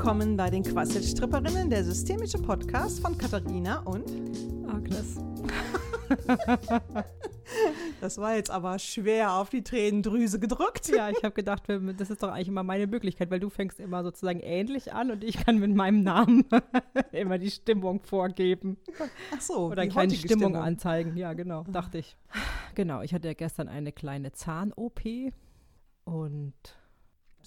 willkommen bei den Quasselstripperinnen, der systemische Podcast von Katharina und Agnes. Das war jetzt aber schwer auf die Tränendrüse gedrückt. Ja, ich habe gedacht, das ist doch eigentlich immer meine Möglichkeit, weil du fängst immer sozusagen ähnlich an und ich kann mit meinem Namen immer die Stimmung vorgeben. Ach so. Oder eine kleine Stimmung, Stimmung anzeigen. Ja, genau, dachte ich. Genau, ich hatte ja gestern eine kleine Zahn-OP und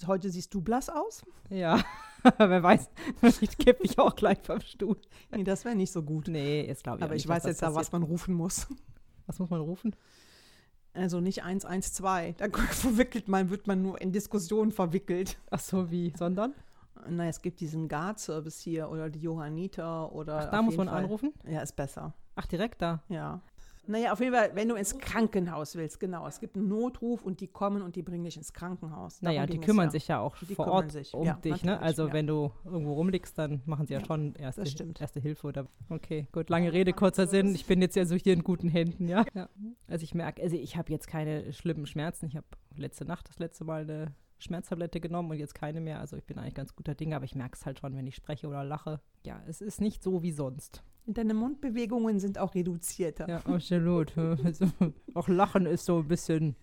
Heute siehst du blass aus. Ja, wer weiß, vielleicht kippe ich auch gleich vom Stuhl. Nee, das wäre nicht so gut. Nee, ist glaube ich Aber ich weiß jetzt ja, was man rufen muss. Was muss man rufen? Also nicht 112. Da verwickelt man, wird man nur in Diskussionen verwickelt. Ach so, wie? Sondern? Naja, es gibt diesen Guard-Service hier oder die Johanniter oder. Ach, da muss man Fall. anrufen? Ja, ist besser. Ach, direkt da? Ja. Naja, auf jeden Fall, wenn du ins Krankenhaus willst, genau. Es gibt einen Notruf und die kommen und die bringen dich ins Krankenhaus. Darum naja, die kümmern ja. sich ja auch die vor Ort sich. um ja, dich, ne? Also ja. wenn du irgendwo rumliegst, dann machen sie ja, schon erste, erste Hilfe oder. Okay, gut. Lange Rede, kurzer Sinn. Ich bin jetzt ja so hier in guten Händen, ja. Also ich merke, also ich habe jetzt keine schlimmen Schmerzen. Ich habe letzte Nacht das letzte Mal eine Schmerztablette genommen und jetzt keine mehr. Also ich bin eigentlich ganz guter Dinge, aber ich merke es halt schon, wenn ich spreche oder lache. Ja, es ist nicht so wie sonst. Deine Mundbewegungen sind auch reduzierter. Ja, absolut. also, auch Lachen ist so ein bisschen.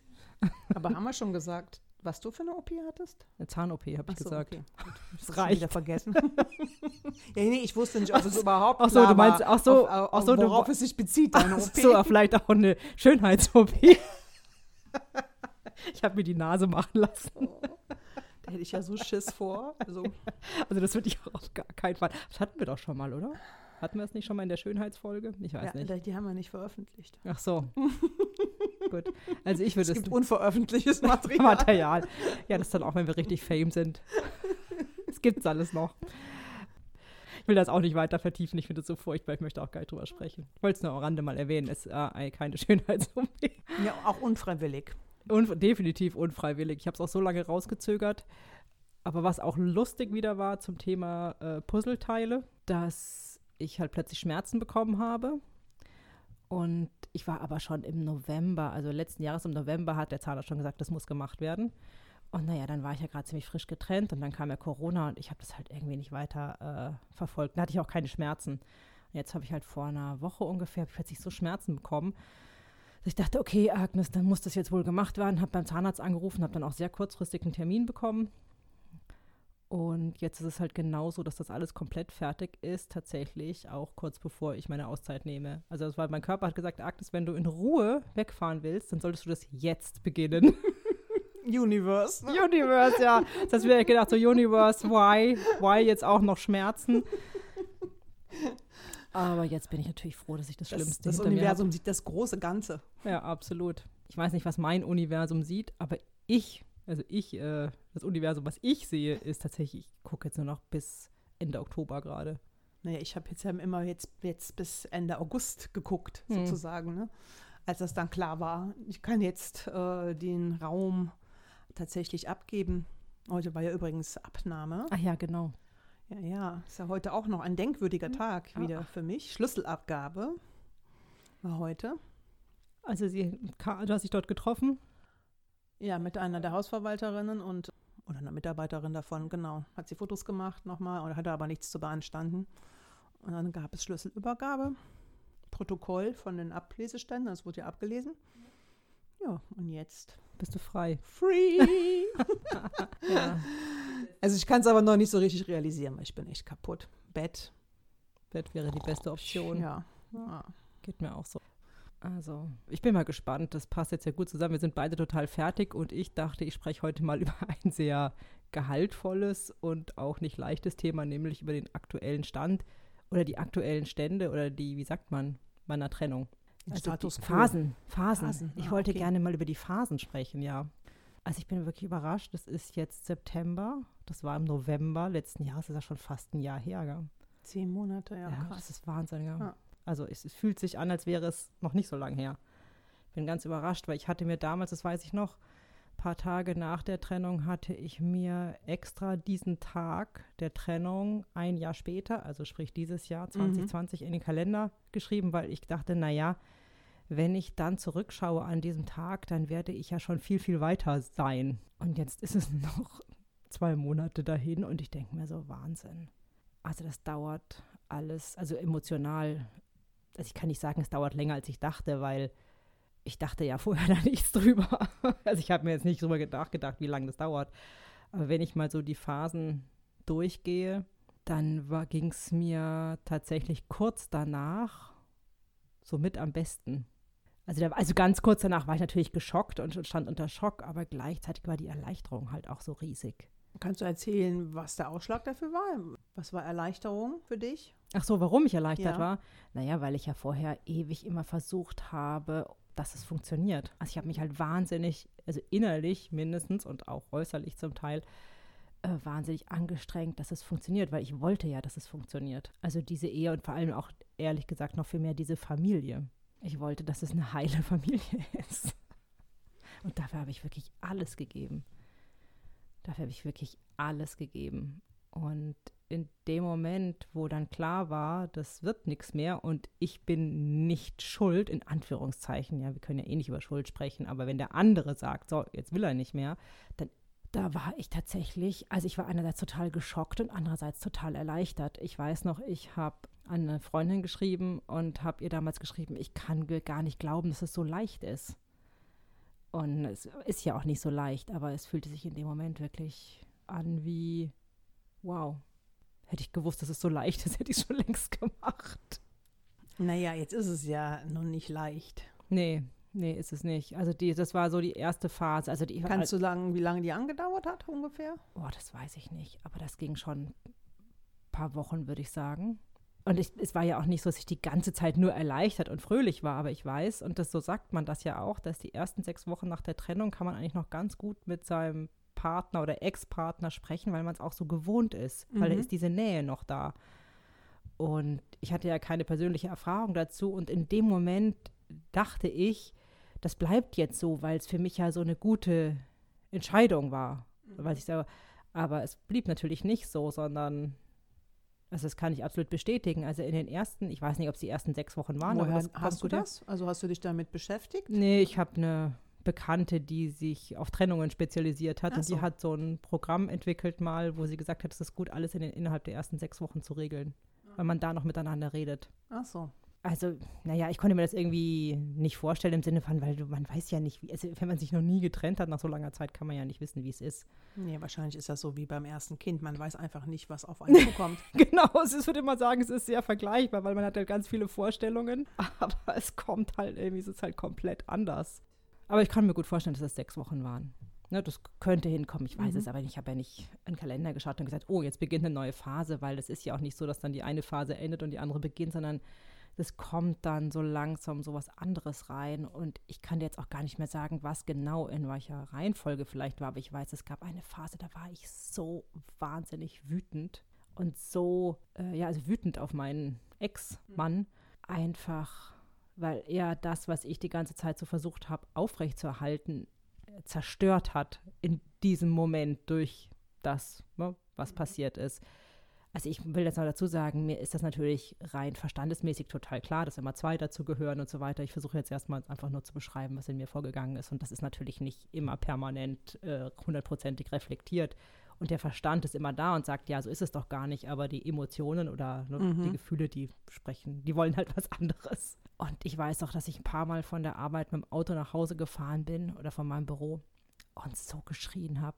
Aber haben wir schon gesagt, was du für eine OP hattest? Eine Zahn-OP, habe ich so, gesagt. Okay. Das reicht. wieder vergessen. ja, nee, ich wusste nicht, ob es überhaupt ach so, du meinst, ach so, auf, ach so worauf du, es sich bezieht, deine OP. so, vielleicht auch eine Schönheits-OP. ich habe mir die Nase machen lassen. Oh, da hätte ich ja so Schiss vor. Also, also das würde ich auch auf gar keinen Fall. Das hatten wir doch schon mal, oder? Hatten wir es nicht schon mal in der Schönheitsfolge? Ich weiß ja, nicht. Die haben wir nicht veröffentlicht. Ach so. Gut. Also ich würde es. Es gibt unveröffentlichtes Material. Material. Ja, das dann auch, wenn wir richtig fame sind. Es gibt's alles noch. Ich will das auch nicht weiter vertiefen. Ich finde es so furchtbar. Ich möchte auch gar nicht drüber sprechen. Ich wollte es nur am Rande mal erwähnen. Es ist äh, keine Schönheits-OP. Ja, auch unfreiwillig. Un definitiv unfreiwillig. Ich habe es auch so lange rausgezögert. Aber was auch lustig wieder war zum Thema äh, Puzzleteile, dass ich halt plötzlich Schmerzen bekommen habe. Und ich war aber schon im November, also letzten Jahres im November hat der Zahnarzt schon gesagt, das muss gemacht werden. Und naja, dann war ich ja gerade ziemlich frisch getrennt und dann kam ja Corona und ich habe das halt irgendwie nicht weiter äh, verfolgt. Dann hatte ich auch keine Schmerzen. Und jetzt habe ich halt vor einer Woche ungefähr plötzlich so Schmerzen bekommen. Ich dachte, okay, Agnes, dann muss das jetzt wohl gemacht werden. Habe beim Zahnarzt angerufen, habe dann auch sehr kurzfristig einen Termin bekommen und jetzt ist es halt genauso, dass das alles komplett fertig ist, tatsächlich, auch kurz bevor ich meine Auszeit nehme. Also das war, mein Körper hat gesagt, Agnes, wenn du in Ruhe wegfahren willst, dann solltest du das jetzt beginnen. Universe. Ne? Universe, ja. Das hast mir gedacht, so Universe, why? Why jetzt auch noch Schmerzen? Aber jetzt bin ich natürlich froh, dass ich das, das Schlimmste Das Universum sieht das große Ganze. Ja, absolut. Ich weiß nicht, was mein Universum sieht, aber ich also ich, äh, das Universum, was ich sehe, ist tatsächlich, ich gucke jetzt nur noch bis Ende Oktober gerade. Naja, ich habe jetzt ja immer jetzt, jetzt bis Ende August geguckt, hm. sozusagen, ne? als das dann klar war. Ich kann jetzt äh, den Raum tatsächlich abgeben. Heute war ja übrigens Abnahme. Ach ja, genau. Ja, ja, ist ja heute auch noch ein denkwürdiger hm. Tag ah. wieder für mich. Schlüsselabgabe war heute. Also sie, du hast dich dort getroffen? Ja, mit einer der Hausverwalterinnen und oder einer Mitarbeiterin davon, genau. Hat sie Fotos gemacht nochmal und hatte aber nichts zu beanstanden. Und dann gab es Schlüsselübergabe, Protokoll von den Ableseständen, das wurde ja abgelesen. Ja, und jetzt bist du frei. Free! ja. Also ich kann es aber noch nicht so richtig realisieren, weil ich bin echt kaputt. Bett. Bett wäre die beste Option. Ja. ja. Geht mir auch so. Also, ich bin mal gespannt. Das passt jetzt ja gut zusammen. Wir sind beide total fertig und ich dachte, ich spreche heute mal über ein sehr gehaltvolles und auch nicht leichtes Thema, nämlich über den aktuellen Stand oder die aktuellen Stände oder die, wie sagt man, meiner Trennung. Also Status Phasen, Phasen. Phasen. Ich ah, wollte okay. gerne mal über die Phasen sprechen, ja. Also ich bin wirklich überrascht. Das ist jetzt September. Das war im November letzten Jahres. Ist ja schon fast ein Jahr her. Gell? Zehn Monate, ja. ja krass. Das ist Wahnsinn, ja. Also es, es, fühlt sich an, als wäre es noch nicht so lange her. Ich bin ganz überrascht, weil ich hatte mir damals, das weiß ich noch, ein paar Tage nach der Trennung hatte ich mir extra diesen Tag der Trennung ein Jahr später, also sprich dieses Jahr 2020 mhm. in den Kalender geschrieben, weil ich dachte, naja, wenn ich dann zurückschaue an diesem Tag, dann werde ich ja schon viel, viel weiter sein. Und jetzt ist es noch zwei Monate dahin und ich denke mir so, Wahnsinn. Also das dauert alles, also emotional. Also ich kann nicht sagen, es dauert länger, als ich dachte, weil ich dachte ja vorher da nichts drüber. Also ich habe mir jetzt nicht drüber nachgedacht, wie lange das dauert. Aber wenn ich mal so die Phasen durchgehe, dann ging es mir tatsächlich kurz danach so mit am besten. Also, da, also ganz kurz danach war ich natürlich geschockt und stand unter Schock, aber gleichzeitig war die Erleichterung halt auch so riesig. Kannst du erzählen, was der Ausschlag dafür war? Was war Erleichterung für dich? Ach so, warum ich erleichtert ja. war? Naja, weil ich ja vorher ewig immer versucht habe, dass es funktioniert. Also ich habe mich halt wahnsinnig, also innerlich mindestens und auch äußerlich zum Teil, äh, wahnsinnig angestrengt, dass es funktioniert, weil ich wollte ja, dass es funktioniert. Also diese Ehe und vor allem auch, ehrlich gesagt, noch viel mehr diese Familie. Ich wollte, dass es eine heile Familie ist. Und dafür habe ich wirklich alles gegeben. Dafür habe ich wirklich alles gegeben. Und in dem Moment, wo dann klar war, das wird nichts mehr und ich bin nicht schuld, in Anführungszeichen, ja, wir können ja eh nicht über Schuld sprechen, aber wenn der andere sagt, so, jetzt will er nicht mehr, dann da war ich tatsächlich, also ich war einerseits total geschockt und andererseits total erleichtert. Ich weiß noch, ich habe an eine Freundin geschrieben und habe ihr damals geschrieben, ich kann gar nicht glauben, dass es so leicht ist. Und es ist ja auch nicht so leicht, aber es fühlte sich in dem Moment wirklich an wie, wow, hätte ich gewusst, dass es so leicht ist, hätte ich es schon längst gemacht. Naja, jetzt ist es ja noch nicht leicht. Nee, nee, ist es nicht. Also die, das war so die erste Phase. Also die, Kannst du sagen, wie lange die angedauert hat ungefähr? Oh, das weiß ich nicht. Aber das ging schon ein paar Wochen, würde ich sagen. Und ich, es war ja auch nicht so, dass ich die ganze Zeit nur erleichtert und fröhlich war, aber ich weiß, und das so sagt man das ja auch, dass die ersten sechs Wochen nach der Trennung kann man eigentlich noch ganz gut mit seinem Partner oder Ex-Partner sprechen, weil man es auch so gewohnt ist, mhm. weil da ist diese Nähe noch da. Und ich hatte ja keine persönliche Erfahrung dazu und in dem Moment dachte ich, das bleibt jetzt so, weil es für mich ja so eine gute Entscheidung war. Mhm. Weil ich sage, aber es blieb natürlich nicht so, sondern also das kann ich absolut bestätigen. Also in den ersten, ich weiß nicht, ob es die ersten sechs Wochen waren. Woher hast du das? Also hast du dich damit beschäftigt? Nee, ich habe eine Bekannte, die sich auf Trennungen spezialisiert hat. Ach und so. die hat so ein Programm entwickelt mal, wo sie gesagt hat, es ist gut, alles in den, innerhalb der ersten sechs Wochen zu regeln, weil man da noch miteinander redet. Ach so also, naja, ich konnte mir das irgendwie nicht vorstellen im Sinne von, weil du, man weiß ja nicht, wie, also wenn man sich noch nie getrennt hat nach so langer Zeit, kann man ja nicht wissen, wie es ist. Nee, wahrscheinlich ist das so wie beim ersten Kind. Man weiß einfach nicht, was auf einen zukommt. genau, ich würde immer sagen, es ist sehr vergleichbar, weil man hat halt ganz viele Vorstellungen, aber es kommt halt irgendwie, es ist halt komplett anders. Aber ich kann mir gut vorstellen, dass es sechs Wochen waren. Ne, das könnte hinkommen, ich weiß mhm. es, aber ich habe ja nicht einen Kalender geschaut und gesagt, oh, jetzt beginnt eine neue Phase, weil es ist ja auch nicht so, dass dann die eine Phase endet und die andere beginnt, sondern es kommt dann so langsam so was anderes rein. Und ich kann dir jetzt auch gar nicht mehr sagen, was genau in welcher Reihenfolge vielleicht war, aber ich weiß, es gab eine Phase, da war ich so wahnsinnig wütend und so, äh, ja, also wütend auf meinen Ex-Mann. Einfach, weil er das, was ich die ganze Zeit so versucht habe, aufrechtzuerhalten, zerstört hat in diesem Moment durch das, ne, was passiert ist. Also ich will jetzt noch dazu sagen, mir ist das natürlich rein verstandesmäßig total klar, dass immer zwei dazu gehören und so weiter. Ich versuche jetzt erstmal einfach nur zu beschreiben, was in mir vorgegangen ist. Und das ist natürlich nicht immer permanent äh, hundertprozentig äh, reflektiert. Und der Verstand ist immer da und sagt, ja, so ist es doch gar nicht. Aber die Emotionen oder ne, mhm. die Gefühle, die sprechen, die wollen halt was anderes. Und ich weiß auch, dass ich ein paar Mal von der Arbeit mit dem Auto nach Hause gefahren bin oder von meinem Büro und so geschrien habe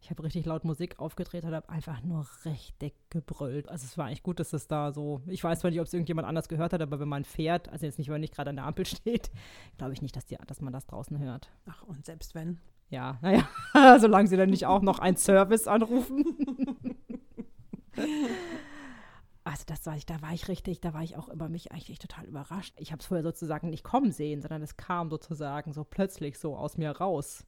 ich habe richtig laut Musik aufgedreht und habe einfach nur richtig gebrüllt. Also es war eigentlich gut, dass es da so, ich weiß zwar nicht, ob es irgendjemand anders gehört hat, aber wenn man fährt, also jetzt nicht, wenn man nicht gerade an der Ampel steht, glaube ich nicht, dass, die, dass man das draußen hört. Ach, und selbst wenn? Ja, naja, solange sie dann nicht auch noch einen Service anrufen. Also das war ich, da war ich richtig, da war ich auch über mich eigentlich total überrascht. Ich habe es vorher sozusagen nicht kommen sehen, sondern es kam sozusagen so plötzlich so aus mir raus.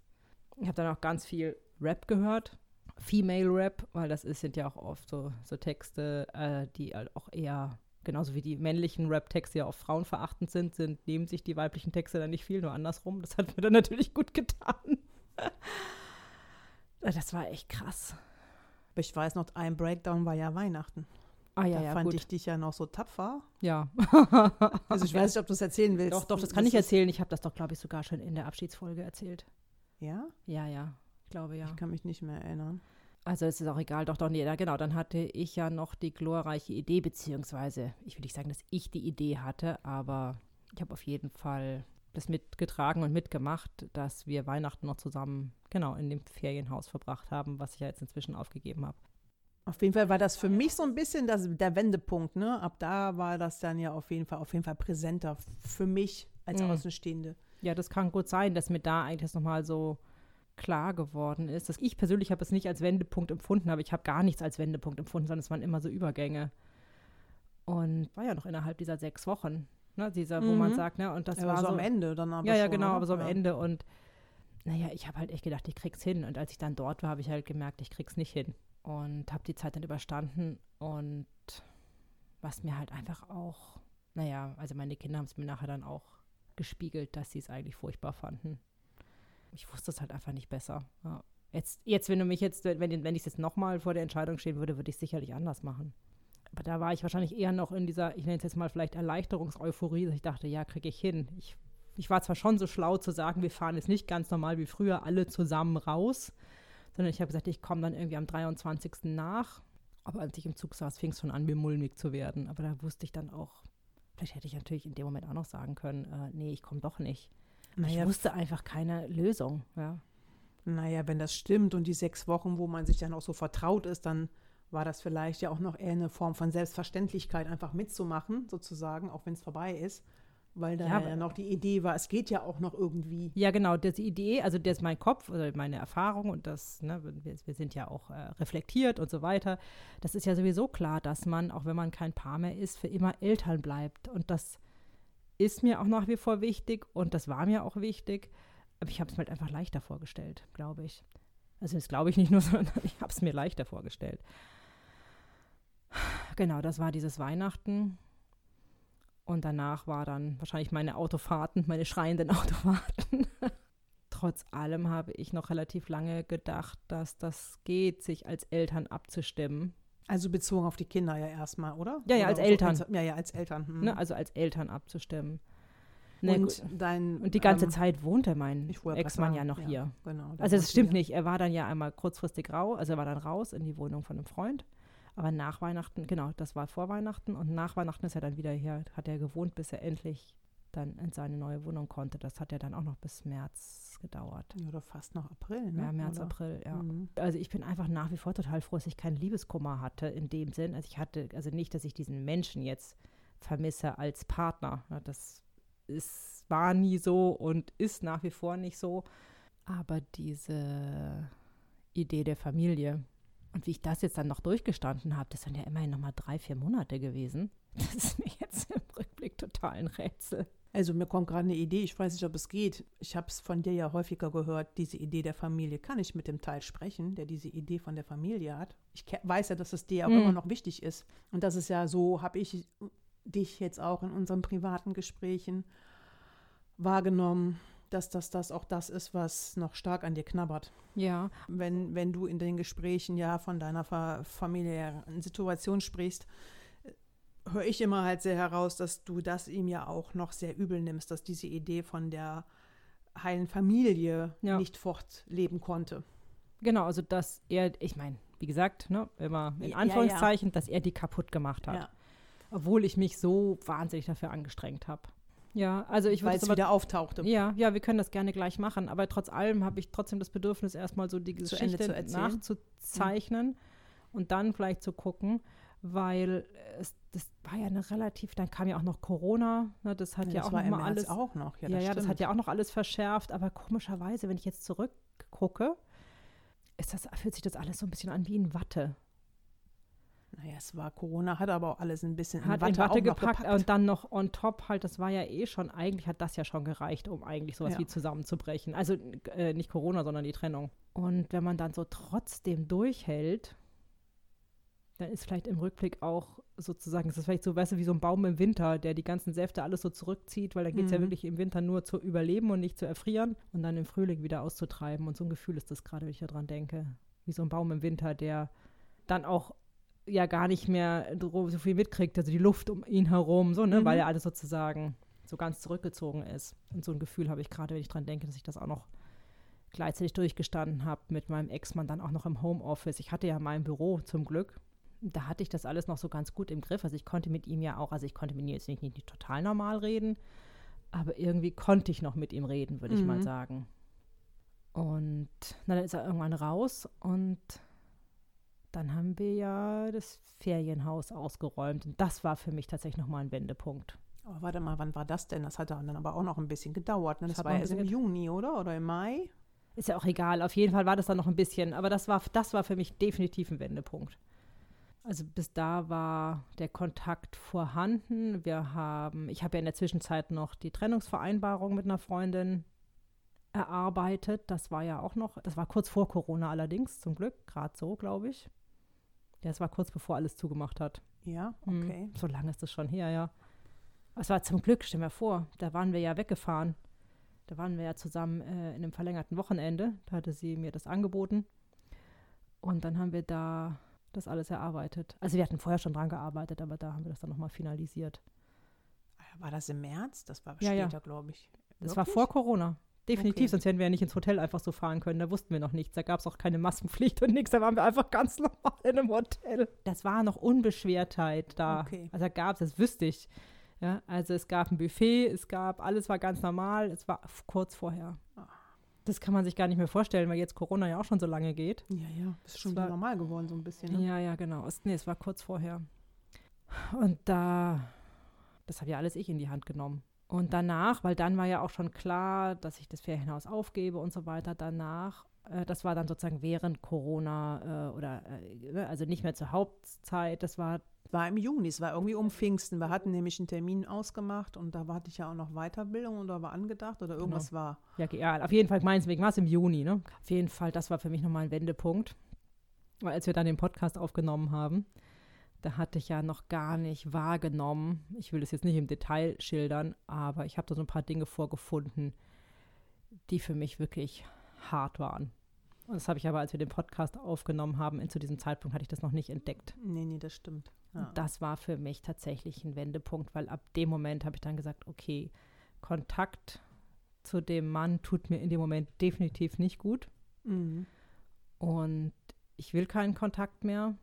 Ich habe dann auch ganz viel Rap gehört. Female Rap, weil das ist, sind ja auch oft so, so Texte, äh, die halt auch eher, genauso wie die männlichen Rap-Texte ja oft frauenverachtend sind, sind, nehmen sich die weiblichen Texte dann nicht viel, nur andersrum. Das hat mir dann natürlich gut getan. das war echt krass. Ich weiß noch, ein Breakdown war ja Weihnachten. Ah, ja, da ja, fand gut. ich dich ja noch so tapfer. Ja. also ich weiß nicht, ob du es erzählen willst. Doch, doch, das kann das ich erzählen. Ich habe das doch, glaube ich, sogar schon in der Abschiedsfolge erzählt. Ja? Ja, ja glaube ja. Ich kann mich nicht mehr erinnern. Also es ist auch egal, doch, doch, nee, da, genau, dann hatte ich ja noch die glorreiche Idee, beziehungsweise ich will nicht sagen, dass ich die Idee hatte, aber ich habe auf jeden Fall das mitgetragen und mitgemacht, dass wir Weihnachten noch zusammen, genau, in dem Ferienhaus verbracht haben, was ich ja jetzt inzwischen aufgegeben habe. Auf jeden Fall war das für mich so ein bisschen das, der Wendepunkt, ne? Ab da war das dann ja auf jeden Fall, auf jeden Fall präsenter für mich als Mhm. Außenstehende. Ja, das kann gut sein, dass mir da eigentlich das nochmal so klar geworden ist. Dass ich persönlich habe es nicht als Wendepunkt empfunden, aber ich habe gar nichts als Wendepunkt empfunden, sondern es waren immer so Übergänge. Und war ja noch innerhalb dieser sechs Wochen, ne, dieser, wo man Mhm. sagt, ne, und das ja, war so, am Ende dann aber Ja, ja, genau, aber so am Ja. Ende und naja, ich habe halt echt gedacht, ich krieg's hin. Und als ich dann dort war, habe ich halt gemerkt, ich krieg's nicht hin. Und habe die Zeit dann überstanden und was mir halt einfach auch, naja, also meine Kinder haben es mir nachher dann auch gespiegelt, dass sie es eigentlich furchtbar fanden. Ich wusste es halt einfach nicht besser. Ja. Jetzt, jetzt, wenn du mich jetzt, wenn, wenn ich jetzt nochmal vor der Entscheidung stehen würde, würde ich es sicherlich anders machen. Aber da war ich wahrscheinlich eher noch in dieser, ich nenne es jetzt mal vielleicht Erleichterungseuphorie, dass ich dachte, ja, kriege ich hin. Ich, ich war zwar schon so schlau zu sagen, wir fahren jetzt nicht ganz normal wie früher alle zusammen raus, sondern ich habe gesagt, ich komme dann irgendwie am 23. nach. Aber als ich im Zug saß, fing es schon an, mir mulmig zu werden. Aber da wusste ich dann auch, vielleicht hätte ich natürlich in dem Moment auch noch sagen können, äh, nee, ich komme doch nicht. Naja, ich wusste einfach keine Lösung. Ja. Naja, wenn das stimmt und die sechs Wochen, wo man sich dann auch so vertraut ist, dann war das vielleicht ja auch noch eher eine Form von Selbstverständlichkeit, einfach mitzumachen, sozusagen, auch wenn es vorbei ist. Weil da Ja, ja, noch die Idee war, es geht ja auch noch irgendwie. Ja, genau, das die Idee, also das ist mein Kopf oder meine Erfahrung und das, ne, wir, wir sind ja auch äh, reflektiert und so weiter. Das ist ja sowieso klar, dass man, auch wenn man kein Paar mehr ist, für immer Eltern bleibt. Und das ist mir auch nach wie vor wichtig und das war mir auch wichtig. Aber ich habe es mir halt einfach leichter vorgestellt, glaube ich. Also das glaube ich nicht nur, sondern ich habe es mir leichter vorgestellt. Genau, das war dieses Weihnachten. Und danach war dann wahrscheinlich meine Autofahrten, meine schreienden Autofahrten. Trotz allem habe ich noch relativ lange gedacht, dass das geht, sich als Eltern abzustimmen. Also bezogen auf die Kinder ja erstmal, oder? Ja, ja, als so Eltern. ins- Ja, ja, als Eltern. hm. Ne? Also als Eltern abzustimmen. Ne, und dein. und die ganze ähm, Zeit wohnte mein Ex-Mann ja noch hier. Genau. Also es stimmt ja. nicht. Er war dann ja einmal kurzfristig raus, also er war dann raus in die Wohnung von einem Freund. Aber nach Weihnachten, genau, das war vor Weihnachten und nach Weihnachten ist er dann wieder hier, hat er gewohnt, bis er endlich dann in seine neue Wohnung konnte. Das hat ja dann auch noch bis März gedauert. Ja, oder fast noch April, ne? Ja, März, oder? April, ja. Mhm. Also ich bin einfach nach wie vor total froh, dass ich keinen Liebeskummer hatte in dem Sinn. Also ich hatte, also nicht, dass ich diesen Menschen jetzt vermisse als Partner. Das ist, war nie so und ist nach wie vor nicht so. Aber diese Idee der Familie und wie ich das jetzt dann noch durchgestanden habe, das sind ja immerhin noch mal drei, vier Monate gewesen. Das ist mir jetzt im Rückblick total ein Rätsel. Also mir kommt gerade eine Idee, ich weiß nicht, ob es geht. Ich habe es von dir ja häufiger gehört, diese Idee der Familie. Kann ich mit dem Teil sprechen, der diese Idee von der Familie hat? Ich weiß ja, dass es dir auch Mhm. immer noch wichtig ist. Und das ist ja so, habe ich dich jetzt auch in unseren privaten Gesprächen wahrgenommen, dass das, das auch das ist, was noch stark an dir knabbert. Ja, Wenn, wenn du in den Gesprächen ja von deiner fa familiären Situation sprichst, höre ich immer halt sehr heraus, dass du das ihm ja auch noch sehr übel nimmst, dass diese Idee von der heilen Familie Ja. nicht fortleben konnte. Genau, also dass er, ich meine, wie gesagt, ne, immer Ja, in ja, Anführungszeichen, dass er die kaputt gemacht hat. Ja, Obwohl ich mich so wahnsinnig dafür angestrengt habe. Ja, also ich würde weil es aber, wieder auftauchte. ja, ja, wir können das gerne gleich machen, aber trotz allem habe ich trotzdem das Bedürfnis, erstmal so die Zu Ende Geschichte nachzuzeichnen und dann vielleicht zu gucken, weil es, das war ja eine relativ, dann kam ja auch noch Corona, ne, das hat ja, das auch noch mal alles auch noch. Ja, ja, das, ja, das stimmt. hat ja auch noch alles verschärft, aber komischerweise, wenn ich jetzt zurückgucke, ist das, fühlt sich das alles so ein bisschen an wie in Watte. Naja, es war Corona, hat aber auch alles ein bisschen Hat in Watte, in Watte gepackt, gepackt. und dann noch on top halt, das war ja eh schon, eigentlich hat das ja schon gereicht, um eigentlich sowas Ja. wie zusammenzubrechen. Also äh, nicht Corona, sondern die Trennung. Und wenn man dann so trotzdem durchhält, dann ist vielleicht im Rückblick auch sozusagen, es ist vielleicht so, weißt du, wie so ein Baum im Winter, der die ganzen Säfte alles so zurückzieht, weil dann geht es ja Mhm. wirklich im Winter nur zu überleben und nicht zu erfrieren und dann im Frühling wieder auszutreiben. Und so ein Gefühl ist das gerade, wenn ich daran denke. Wie so ein Baum im Winter, der dann auch ja gar nicht mehr so viel mitkriegt, also die Luft um ihn herum, so, ne, Mhm. weil ja alles sozusagen so ganz zurückgezogen ist. Und so ein Gefühl habe ich gerade, wenn ich dran denke, dass ich das auch noch gleichzeitig durchgestanden habe mit meinem Ex-Mann dann auch noch im Homeoffice. Ich hatte ja mein Büro zum Glück. Da hatte ich das alles noch so ganz gut im Griff. Also ich konnte mit ihm ja auch, also ich konnte mit ihm jetzt nicht, nicht, nicht total normal reden, aber irgendwie konnte ich noch mit ihm reden, würde ich mal Mhm. sagen. Und na, dann ist er irgendwann raus und dann haben wir ja das Ferienhaus ausgeräumt. Und das war für mich tatsächlich nochmal ein Wendepunkt. Aber Oh, warte mal, wann war das denn? Das hat dann aber auch noch ein bisschen gedauert. Ne? Das, Das war erst im Juni, oder? Oder im Mai? Ist ja auch egal. Auf jeden Fall war das dann noch ein bisschen, aber das war, das war für mich definitiv ein Wendepunkt. Also bis da war der Kontakt vorhanden. Wir haben, ich habe ja in der Zwischenzeit noch die Trennungsvereinbarung mit einer Freundin erarbeitet. Das war ja auch noch, das war kurz vor Corona allerdings, zum Glück, gerade so, glaube ich. Ja, es war kurz bevor alles zugemacht hat. Ja, Hm, okay. So lange ist das schon her, ja. Es war zum Glück, stell mir vor, da waren wir ja weggefahren. Da waren wir ja zusammen äh, in einem verlängerten Wochenende. Da hatte sie mir das angeboten. Und dann haben wir da das alles erarbeitet. Also wir hatten vorher schon dran gearbeitet, aber da haben wir das dann nochmal finalisiert. War das im März? Das war Ja, ja. später, glaube ich. Das war vor Corona. Definitiv, Okay. sonst hätten wir ja nicht ins Hotel einfach so fahren können. Da wussten wir noch nichts. Da gab es auch keine Maskenpflicht und nichts. Da waren wir einfach ganz normal in einem Hotel. Das war noch Unbeschwertheit da. Okay. Also da gab es, das wüsste ich. Ja, also es gab ein Buffet, es gab, alles war ganz normal. Es war kurz vorher. Ah. Das kann man sich gar nicht mehr vorstellen, weil jetzt Corona ja auch schon so lange geht. Ja, ja. Das ist schon war- normal geworden, so ein bisschen. Ne? Ja, ja, genau. Es, nee, es war kurz vorher. Und da, das habe ja alles ich in die Hand genommen. Und danach, weil dann war ja auch schon klar, dass ich das Ferienhaus aufgebe und so weiter, danach, äh, das war dann sozusagen während Corona äh, oder, äh, ne, also nicht mehr zur Hauptzeit, das war, War im Juni, es war irgendwie um Pfingsten. Wir hatten nämlich einen Termin ausgemacht und da hatte ich ja auch noch Weiterbildung oder war angedacht oder irgendwas war. ja, ja auf jeden Fall, meineswegen war es im Juni, ne? Auf jeden Fall, das war für mich nochmal ein Wendepunkt. Weil als wir dann den Podcast aufgenommen haben, da hatte ich ja noch gar nicht wahrgenommen, ich will das jetzt nicht im Detail schildern, aber ich habe da so ein paar Dinge vorgefunden, die für mich wirklich hart waren. Und das habe ich aber, als wir den Podcast aufgenommen haben, zu diesem Zeitpunkt hatte ich das noch nicht entdeckt. Nee, nee, das stimmt. Ja. Das war für mich tatsächlich ein Wendepunkt, weil ab dem Moment habe ich dann gesagt, okay, Kontakt zu dem Mann tut mir in dem Moment definitiv nicht gut. Mhm. Und ich will keinen Kontakt mehr.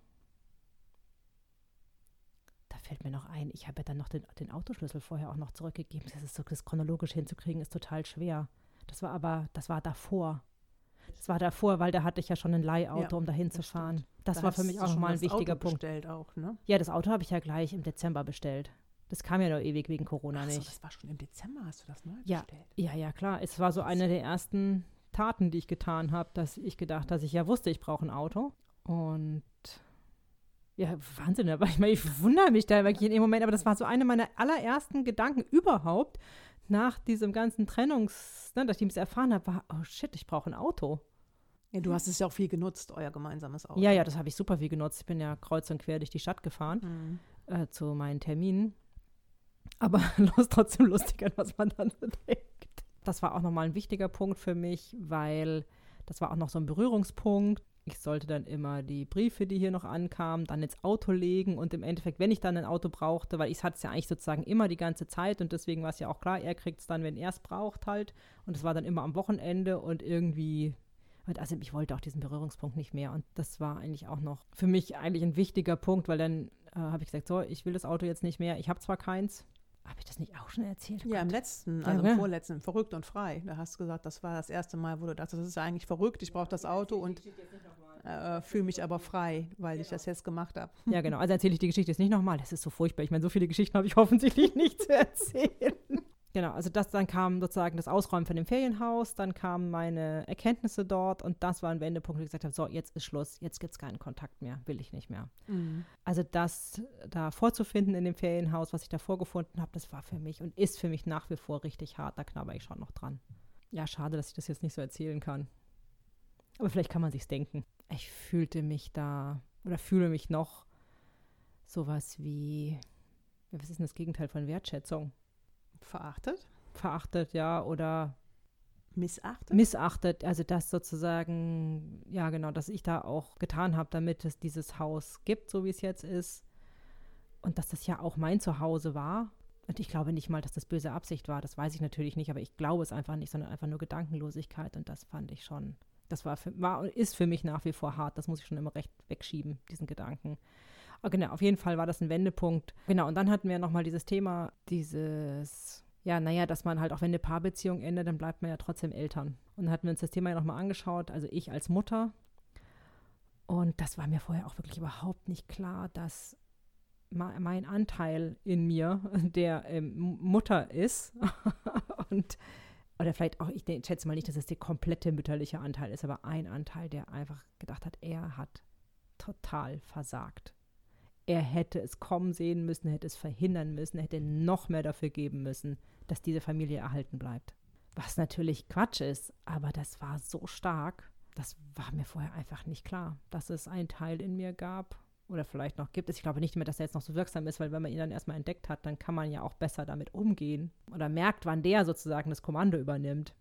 Da fällt mir noch ein, ich habe ja dann noch den, den Autoschlüssel vorher auch noch zurückgegeben. Das ist so, das chronologisch hinzukriegen, ist total schwer. Das war aber, das war davor. Das war davor, weil da hatte ich ja schon ein Leihauto, Ja, um dahin zu fahren. Das Da war für mich auch schon nochmal ein wichtiger Auto Punkt. bestellt auch, ne? Ja, das Auto habe ich ja gleich im Dezember bestellt. Das kam ja nur ewig wegen Corona Ach so, nicht. das war schon im Dezember, hast du das neu Ja. bestellt? Ja, ja, klar. Es war so eine der ersten Taten, die ich getan habe, dass ich gedacht, dass ich ja wusste, ich brauche ein Auto. Und ja, Wahnsinn, aber ich meine, ich wundere mich da wirklich in dem Moment, aber das war so eine meiner allerersten Gedanken überhaupt nach diesem ganzen Trennungs, ne, dass ich das erfahren habe, war, oh shit, ich brauche ein Auto. Ja, du hast es ja auch viel genutzt, euer gemeinsames Auto. Ja, ja, das habe ich super viel genutzt. Ich bin ja kreuz und quer durch die Stadt gefahren Mhm. äh, zu meinen Terminen. Aber los, trotzdem lustig, an was man dann so denkt. Das war auch nochmal ein wichtiger Punkt für mich, weil das war auch noch so ein Berührungspunkt. Ich sollte dann immer die Briefe, die hier noch ankamen, dann ins Auto legen und im Endeffekt, wenn ich dann ein Auto brauchte, weil ich hatte es ja eigentlich sozusagen immer die ganze Zeit und deswegen war es ja auch klar, er kriegt es dann, wenn er es braucht halt. Und es war dann immer am Wochenende und irgendwie also ich wollte auch diesen Berührungspunkt nicht mehr. Und das war eigentlich auch noch für mich eigentlich ein wichtiger Punkt, weil dann äh, habe ich gesagt, so, ich will das Auto jetzt nicht mehr. Ich habe zwar keins. Habe ich das nicht auch schon erzählt? Ja, im Gott. letzten, Ja, also ja. im vorletzten, verrückt und frei. Da hast du gesagt, das war das erste Mal, wo du dachtest, das ist ja eigentlich verrückt, ich brauche das Auto und äh, fühle mich aber frei, weil ich das jetzt gemacht habe. Ja, genau. Also erzähle ich die Geschichte jetzt nicht nochmal. Das ist so furchtbar. Ich meine, so viele Geschichten habe ich offensichtlich nicht zu erzählen. Genau, also das dann kam sozusagen das Ausräumen von dem Ferienhaus, dann kamen meine Erkenntnisse dort und das war ein Wendepunkt, wo ich gesagt habe, so, jetzt ist Schluss, jetzt gibt es keinen Kontakt mehr, will ich nicht mehr. Also das da vorzufinden in dem Ferienhaus, was ich da vorgefunden habe, das war für mich und ist für mich nach wie vor richtig hart. Da knabber ich schon noch dran. Ja, schade, dass ich das jetzt nicht so erzählen kann. Aber vielleicht kann man sich's denken. Ich fühlte mich da oder fühle mich noch sowas wie, was ist denn das Gegenteil von Wertschätzung? Verachtet? Verachtet, ja, oder Missachtet? missachtet, also das sozusagen, ja genau, dass ich da auch getan habe, damit es dieses Haus gibt, so wie es jetzt ist. Und dass das ja auch mein Zuhause war. Und ich glaube nicht mal, dass das böse Absicht war. Das weiß ich natürlich nicht, aber ich glaube es einfach nicht, sondern einfach nur Gedankenlosigkeit. Und das fand ich schon, das war, für, war und ist für mich nach wie vor hart. Das muss ich schon immer recht wegschieben, diesen Gedanken. Aber genau, auf jeden Fall war das ein Wendepunkt. Genau, und dann hatten wir nochmal dieses Thema, dieses, ja, naja, dass man halt auch wenn eine Paarbeziehung endet, dann bleibt man ja trotzdem Eltern. Und dann hatten wir uns das Thema ja nochmal angeschaut, also ich als Mutter. Und das war mir vorher auch wirklich überhaupt nicht klar, dass mein Anteil in mir, der ähm, Mutter ist und oder vielleicht auch, ich schätze mal nicht, dass es der komplette mütterliche Anteil ist, aber ein Anteil, der einfach gedacht hat, er hat total versagt. Er hätte es kommen sehen müssen, hätte es verhindern müssen, hätte noch mehr dafür geben müssen, dass diese Familie erhalten bleibt. Was natürlich Quatsch ist, aber das war so stark, das war mir vorher einfach nicht klar, dass es einen Teil in mir gab, oder vielleicht noch gibt es. Ich glaube nicht mehr, dass er jetzt noch so wirksam ist, weil wenn man ihn dann erstmal entdeckt hat, dann kann man ja auch besser damit umgehen oder merkt, wann der sozusagen das Kommando übernimmt.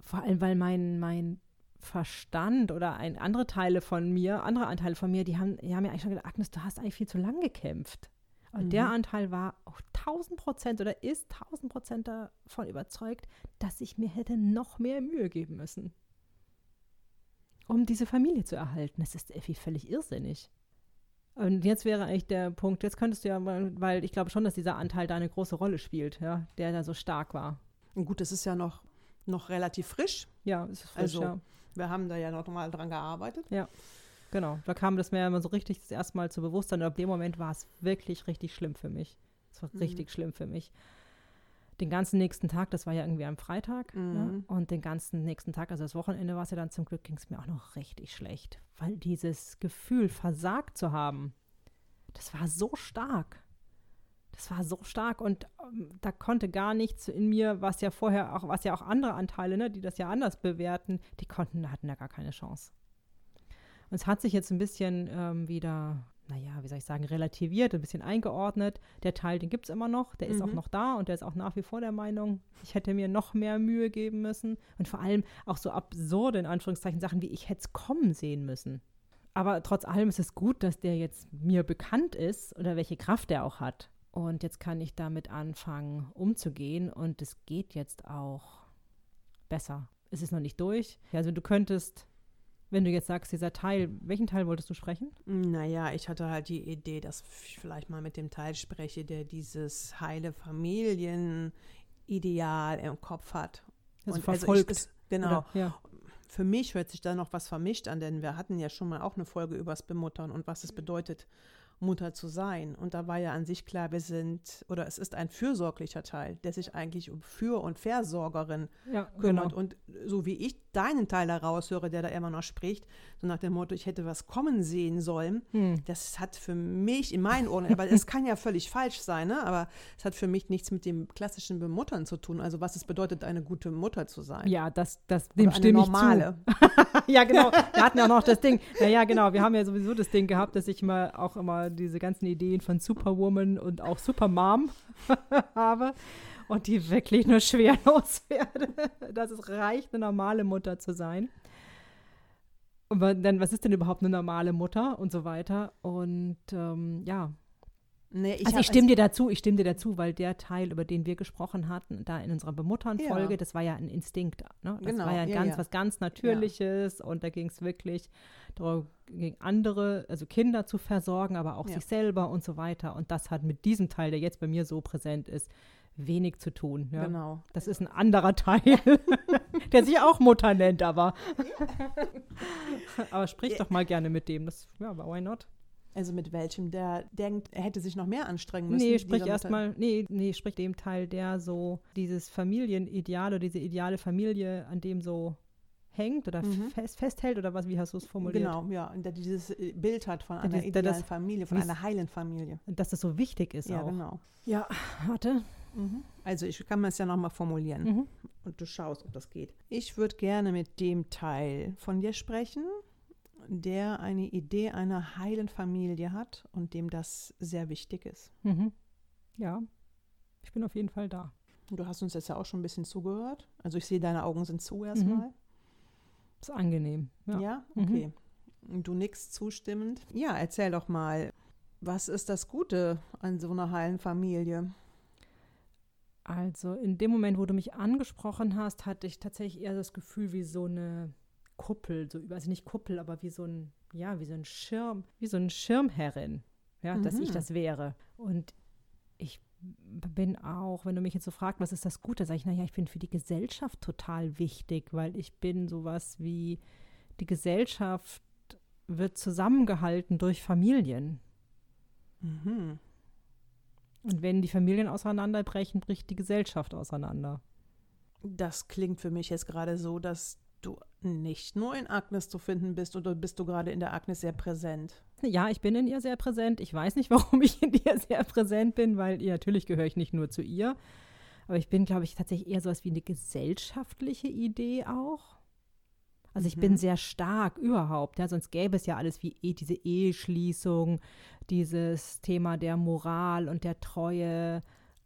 Vor allem, weil mein, mein Verstand oder ein, andere Teile von mir, andere Anteile von mir, die haben, die haben ja eigentlich schon gedacht, Agnes, du hast eigentlich viel zu lang gekämpft. Und mhm. der Anteil war auch 1000 Prozent oder ist 1000 Prozent davon überzeugt, dass ich mir hätte noch mehr Mühe geben müssen um diese Familie zu erhalten. Das ist Effi völlig irrsinnig. Und jetzt wäre eigentlich der Punkt, jetzt könntest du ja, weil ich glaube schon, dass dieser Anteil da eine große Rolle spielt, ja, der da so stark war. Und gut, das ist ja noch, noch relativ frisch. Ja, es ist frisch, also, ja. Wir haben da ja noch mal dran gearbeitet. Ja, genau. Da kam das mir immer so richtig das erste Mal zu Bewusstsein. Und ab dem Moment war es wirklich richtig schlimm für mich. Es war mhm. richtig schlimm für mich den ganzen nächsten Tag, das war ja irgendwie am Freitag, mhm. ja, und den ganzen nächsten Tag, also das Wochenende war es ja dann zum Glück, ging es mir auch noch richtig schlecht, weil dieses Gefühl, versagt zu haben, das war so stark. Das war so stark und ähm, da konnte gar nichts in mir, was ja vorher auch, was ja auch andere Anteile, ne, die das ja anders bewerten, die konnten, hatten da gar keine Chance. Und es hat sich jetzt ein bisschen ähm, wieder naja, wie soll ich sagen, relativiert, ein bisschen eingeordnet. Der Teil, den gibt es immer noch, der mhm. ist auch mhm. noch da und der ist auch nach wie vor der Meinung, ich hätte mir noch mehr Mühe geben müssen. Und vor allem auch so absurde, in Anführungszeichen, Sachen wie ich hätte es kommen sehen müssen. Aber trotz allem ist es gut, dass der jetzt mir bekannt ist oder welche Kraft der auch hat. Und jetzt kann ich damit anfangen, umzugehen und es geht jetzt auch besser. Es ist noch nicht durch. Also du könntest wenn du jetzt sagst, dieser Teil, welchen Teil wolltest du sprechen? Naja, ich hatte halt die Idee, dass ich vielleicht mal mit dem Teil spreche, der dieses heile Familienideal im Kopf hat. Also und verfolgt. Also ich, genau. Oder, ja. Für mich hört sich da noch was vermischt an, denn wir hatten ja schon mal auch eine Folge übers Bemuttern und was es bedeutet, Mutter zu sein. Und da war ja an sich klar, wir sind, oder es ist ein fürsorglicher Teil, der sich eigentlich um Für- und Versorgerin ja, kümmert. Genau. Und so wie ich deinen Teil daraus höre, der da immer noch spricht, so nach dem Motto, ich hätte was kommen sehen sollen, hm. das hat für mich in meinen Ohren, weil es kann ja völlig falsch sein, ne? aber es hat für mich nichts mit dem klassischen Bemuttern zu tun. Also was es bedeutet, eine gute Mutter zu sein. Ja, das, das dem stimme normale. ich zu. ja, genau. Wir hatten ja auch noch das Ding. Naja, genau. Wir haben ja sowieso das Ding gehabt, dass ich immer auch immer diese ganzen Ideen von Superwoman und auch Supermom habe und die wirklich nur schwer loswerde. dass es reicht, eine normale Mutter zu sein. Und dann, was ist denn überhaupt eine normale Mutter und so weiter? Und ähm, ja. Nee, ich also ich stimme dir dazu, ich stimme dir dazu, weil der Teil, über den wir gesprochen hatten, da in unserer Bemuttern-Folge, ja. das war ja ein Instinkt. Ne? Das genau, war ja, ein ja ganz, ja. was ganz Natürliches und da ging es wirklich darum, andere, also Kinder zu versorgen, aber auch sich selber und so weiter. Und das hat mit diesem Teil, der jetzt bei mir so präsent ist, wenig zu tun. Ja? Genau. Das ist ein anderer Teil, der sich auch Mutter nennt, aber. aber sprich doch mal gerne mit dem. Das, ja, why not? Also mit welchem, der denkt, er hätte sich noch mehr anstrengen müssen? Nee, sprich erstmal, nee, nee, sprich dem Teil, der so dieses Familienideal oder diese ideale Familie, an dem so hängt oder mhm. fest, festhält oder was, wie hast du es formuliert? Genau, ja, und der dieses äh, Bild hat von einer idealen das, Familie, von einer heilen Familie. Dass das so wichtig ist ja, auch. Ja, genau. Ja, warte. Mhm. Also ich kann mir es ja nochmal formulieren mhm. und du schaust, ob das geht. Ich würde gerne mit dem Teil von dir sprechen, der eine Idee einer heilen Familie hat und dem das sehr wichtig ist. Mhm. Ja, ich bin auf jeden Fall da. Du hast uns jetzt ja auch schon ein bisschen zugehört. Also ich sehe, deine Augen sind zu erstmal. Mhm. Ist angenehm. Ja, ja? Mhm. okay. Du nix zustimmend. Ja, erzähl doch mal, Was ist das Gute an so einer heilen Familie? Also in dem Moment, wo du mich angesprochen hast, hatte ich tatsächlich eher das Gefühl wie so eine Kuppel, so über, also nicht Kuppel, aber wie so ein, ja, wie so ein Schirm, wie so ein Schirmherrin, ja, dass ich Mhm. das wäre. Und ich bin auch, wenn du mich jetzt so fragst, was ist das Gute, sage ich, naja, ich bin für die Gesellschaft total wichtig, weil ich bin sowas wie, die Gesellschaft wird zusammengehalten durch Familien. Mhm. Und wenn die Familien auseinanderbrechen, bricht die Gesellschaft auseinander. Das klingt für mich jetzt gerade so, dass du nicht nur in Agnes zu finden bist oder bist du gerade in der Agnes sehr präsent? Ja, ich bin in ihr sehr präsent. Ich weiß nicht, warum ich in ihr sehr präsent bin, weil ihr natürlich gehöre ich nicht nur zu ihr. Aber ich bin, glaube ich, tatsächlich eher sowas wie eine gesellschaftliche Idee auch. Also ich bin Mhm. sehr stark überhaupt, ja, sonst gäbe es ja alles wie eh, diese Eheschließung, dieses Thema der Moral und der Treue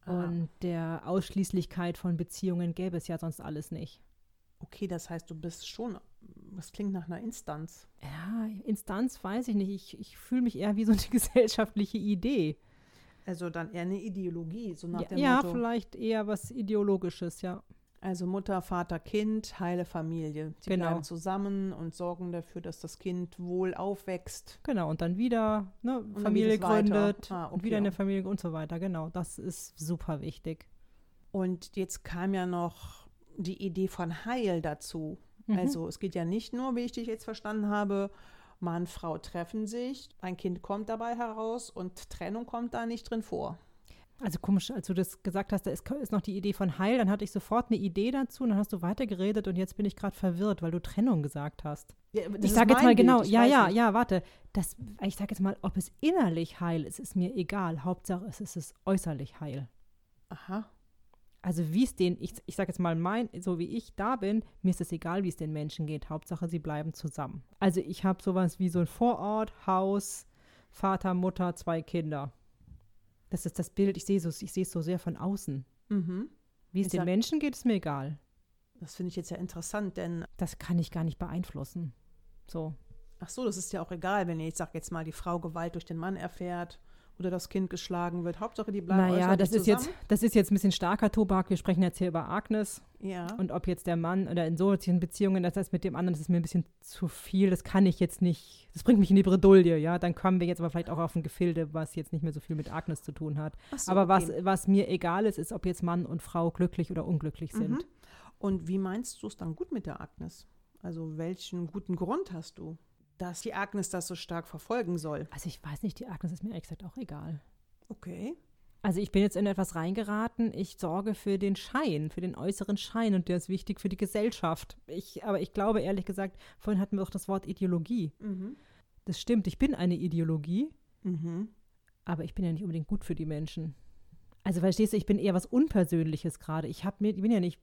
Ah. und der Ausschließlichkeit von Beziehungen gäbe es ja sonst alles nicht. Okay, das heißt, du bist schon, das klingt nach einer Instanz. Ja, Instanz weiß ich nicht. Ich, ich fühle mich eher wie so eine gesellschaftliche Idee. Also dann eher eine Ideologie, so nach Ja, dem ja Motto. vielleicht eher was Ideologisches, ja. Also Mutter, Vater, Kind, heile Familie. Sie Genau. bleiben zusammen und sorgen dafür, dass das Kind wohl aufwächst. Genau, und dann wieder ne, dann Familie weiter. gründet Ah, und okay. wieder eine Familie und so weiter. Genau, das ist super wichtig. Und jetzt kam ja noch die Idee von Heil dazu. Mhm. Also es geht ja nicht nur, wie ich dich jetzt verstanden habe, Mann, Frau treffen sich, ein Kind kommt dabei heraus und Trennung kommt da nicht drin vor. Also komisch, als du das gesagt hast, da ist, ist noch die Idee von Heil, dann hatte ich sofort eine Idee dazu und dann hast du weitergeredet und jetzt bin ich gerade verwirrt, weil du Trennung gesagt hast. Ja, ich sage jetzt mal Bild, genau, ja, ja, nicht. ja, warte. Das, ich sage jetzt mal, ob es innerlich heil ist, ist mir egal. Hauptsache, es ist es äußerlich heil. Aha. Also wie es den, ich, ich sage jetzt mal mein, so wie ich da bin, mir ist es egal, wie es den Menschen geht. Hauptsache, sie bleiben zusammen. Also ich habe sowas wie so ein Vorort, Haus, Vater, Mutter, zwei Kinder. Das ist das Bild, ich sehe so, ich sehe es so sehr von außen. Mhm. Wie es Ich den sag- Menschen geht, ist mir egal. Das finde ich jetzt ja interessant, denn Das kann ich gar nicht beeinflussen. So. ach so, das ist ja auch egal, wenn ich sage jetzt mal die Frau Gewalt durch den Mann erfährt oder das Kind geschlagen wird. Hauptsache, die bleiben Naja, das ist, jetzt, zusammen. das ist jetzt ein bisschen starker Tobak. Wir sprechen jetzt hier über Agnes. Ja. Und ob jetzt der Mann oder in solchen Beziehungen, das heißt mit dem anderen, das ist mir ein bisschen zu viel. Das kann ich jetzt nicht. Das bringt mich in die Bredouille, ja. Dann kommen wir jetzt aber vielleicht auch auf ein Gefilde, was jetzt nicht mehr so viel mit Agnes zu tun hat. So, aber was, okay. was mir egal ist, ist, ob jetzt Mann und Frau glücklich oder unglücklich sind. Mhm. Und wie meinst du es dann gut mit der Agnes? Also welchen guten Grund hast du, dass die Agnes das so stark verfolgen soll? Also ich weiß nicht, die Agnes ist mir ehrlich gesagt auch egal. Okay. Also ich bin jetzt in etwas reingeraten. Ich sorge für den Schein, für den äußeren Schein und der ist wichtig für die Gesellschaft. Ich, aber ich glaube ehrlich gesagt, vorhin hatten wir auch das Wort Ideologie. Mhm. Das stimmt, ich bin eine Ideologie, Mhm. aber ich bin ja nicht unbedingt gut für die Menschen. Also verstehst du, ich bin eher was Unpersönliches gerade. Ich habe mir, ich bin ja nicht,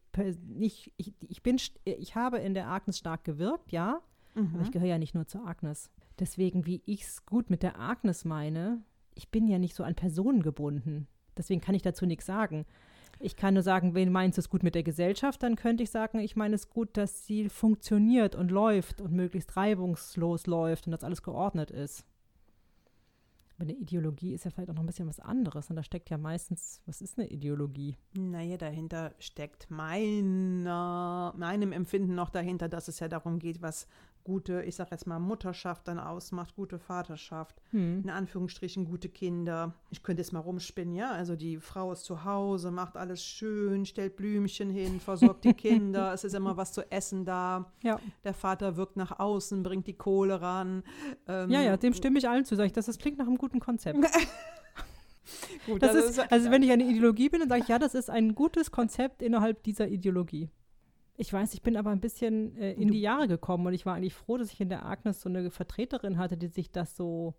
nicht ich, ich bin, ich habe in der Agnes stark gewirkt, ja, Mhm. aber ich gehöre ja nicht nur zur Agnes. Deswegen, wie ich es gut mit der Agnes meine, ich bin ja nicht so an Personen gebunden. Deswegen kann ich dazu nichts sagen. Ich kann nur sagen, wenn meinst du es gut mit der Gesellschaft, dann könnte ich sagen, ich meine es gut, dass sie funktioniert und läuft und möglichst reibungslos läuft und dass alles geordnet ist. Aber eine Ideologie ist ja vielleicht auch noch ein bisschen was anderes und da steckt ja meistens, was ist eine Ideologie? Naja, dahinter steckt meiner, meinem Empfinden noch dahinter, dass es ja darum geht, was gute, ich sag jetzt mal, Mutterschaft dann ausmacht, gute Vaterschaft, Hm. in Anführungsstrichen gute Kinder. Ich könnte jetzt mal rumspinnen, ja. Also die Frau ist zu Hause, macht alles schön, stellt Blümchen hin, versorgt die Kinder, es ist immer was zu essen da. Ja. Der Vater wirkt nach außen, bringt die Kohle ran. Ähm, ja, ja, dem stimme ich allen zu. Sag ich, das, das klingt nach einem guten Konzept. gut, Das also ist, also wenn ich eine Ideologie bin, dann sage ich, ja, das ist ein gutes Konzept innerhalb dieser Ideologie. Ich weiß, ich bin aber ein bisschen äh, in die Jahre gekommen und ich war eigentlich froh, dass ich in der Agnes so eine Vertreterin hatte, die sich das so,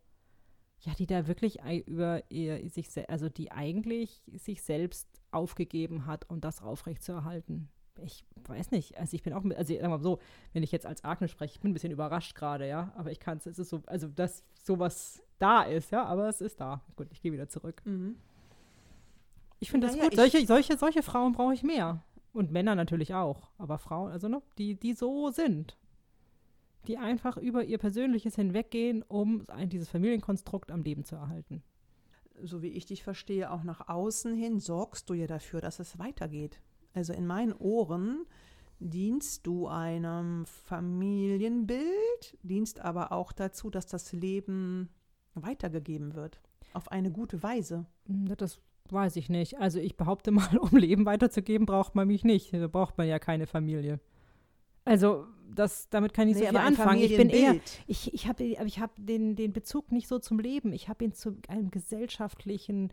ja, die da wirklich über ihr, sich, also die eigentlich sich selbst aufgegeben hat, um das aufrechtzuerhalten. Ich weiß nicht, also ich bin auch, also sagen wir mal so, wenn ich jetzt als Agnes spreche, ich bin ein bisschen überrascht gerade, ja, aber ich kann es, es ist so, also dass sowas da ist, ja, aber es ist da. Gut, ich gehe wieder zurück. Mhm. Ich finde das Naja, gut. ich- Solche, solche, solche Frauen brauche ich mehr. Und Männer natürlich auch. Aber Frauen, also ne, die, die so sind. die einfach über ihr Persönliches hinweggehen, um ein, dieses Familienkonstrukt am Leben zu erhalten. So wie ich dich verstehe, auch nach außen hin sorgst du ja dafür, dass es weitergeht. Also in meinen Ohren dienst du einem Familienbild, dienst aber auch dazu, dass das Leben weitergegeben wird. Auf eine gute Weise. Hm, das weiß ich nicht. Also ich behaupte mal, um Leben weiterzugeben, braucht man mich nicht. Da braucht man ja keine Familie. Also das, damit kann ich nee, so viel anfangen. Ich bin eher, ich, ich habe ich hab den, den Bezug nicht so zum Leben. Ich habe ihn zu einem gesellschaftlichen,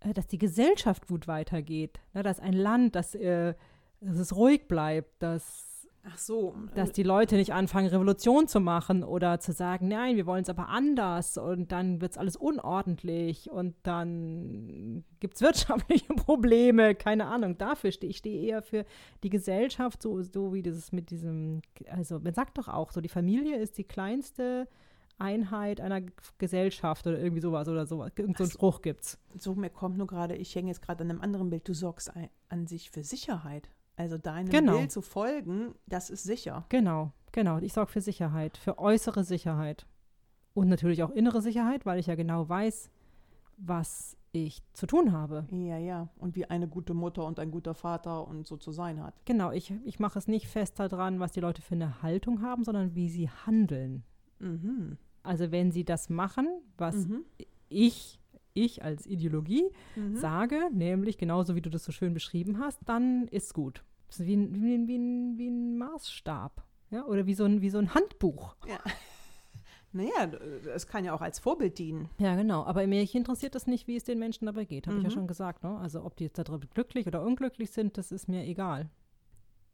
äh, dass die Gesellschaft gut weitergeht. Ne, dass ein Land, dass, äh, dass es ruhig bleibt, dass Ach so. Dass die Leute nicht anfangen, Revolution zu machen oder zu sagen, nein, wir wollen es aber anders und dann wird es alles unordentlich und dann gibt es wirtschaftliche Probleme, keine Ahnung. Dafür stehe ich stehe eher für die Gesellschaft, so, so wie das mit diesem, also man sagt doch auch so, die Familie ist die kleinste Einheit einer Gesellschaft oder irgendwie sowas oder sowas. Irgend so einen Spruch gibt's. So, mir kommt nur gerade, ich hänge jetzt gerade an einem anderen Bild, du sorgst ein, an sich für Sicherheit. Also deinem genau. Bild zu folgen, das ist sicher. Genau, genau. Ich sorge für Sicherheit, für äußere Sicherheit. Und natürlich auch innere Sicherheit, weil ich ja genau weiß, was ich zu tun habe. Ja, ja. Und wie eine gute Mutter und ein guter Vater und so zu sein hat. Genau, ich, ich mache es nicht fest daran, was die Leute für eine Haltung haben, sondern wie sie handeln. Mhm. Also wenn sie das machen, was mhm. ich ich als Ideologie mhm. sage, nämlich genauso wie du das so schön beschrieben hast, dann ist gut. Das ist wie ein, wie ein, wie ein, wie ein Maßstab. Ja? Oder wie so ein, wie so ein Handbuch. Ja. Naja, es kann ja auch als Vorbild dienen. Ja, genau. Aber mich interessiert das nicht, wie es den Menschen dabei geht, habe mhm. ich ja mhm. schon gesagt. Ne? Also ob die jetzt darüber glücklich oder unglücklich sind, das ist mir egal.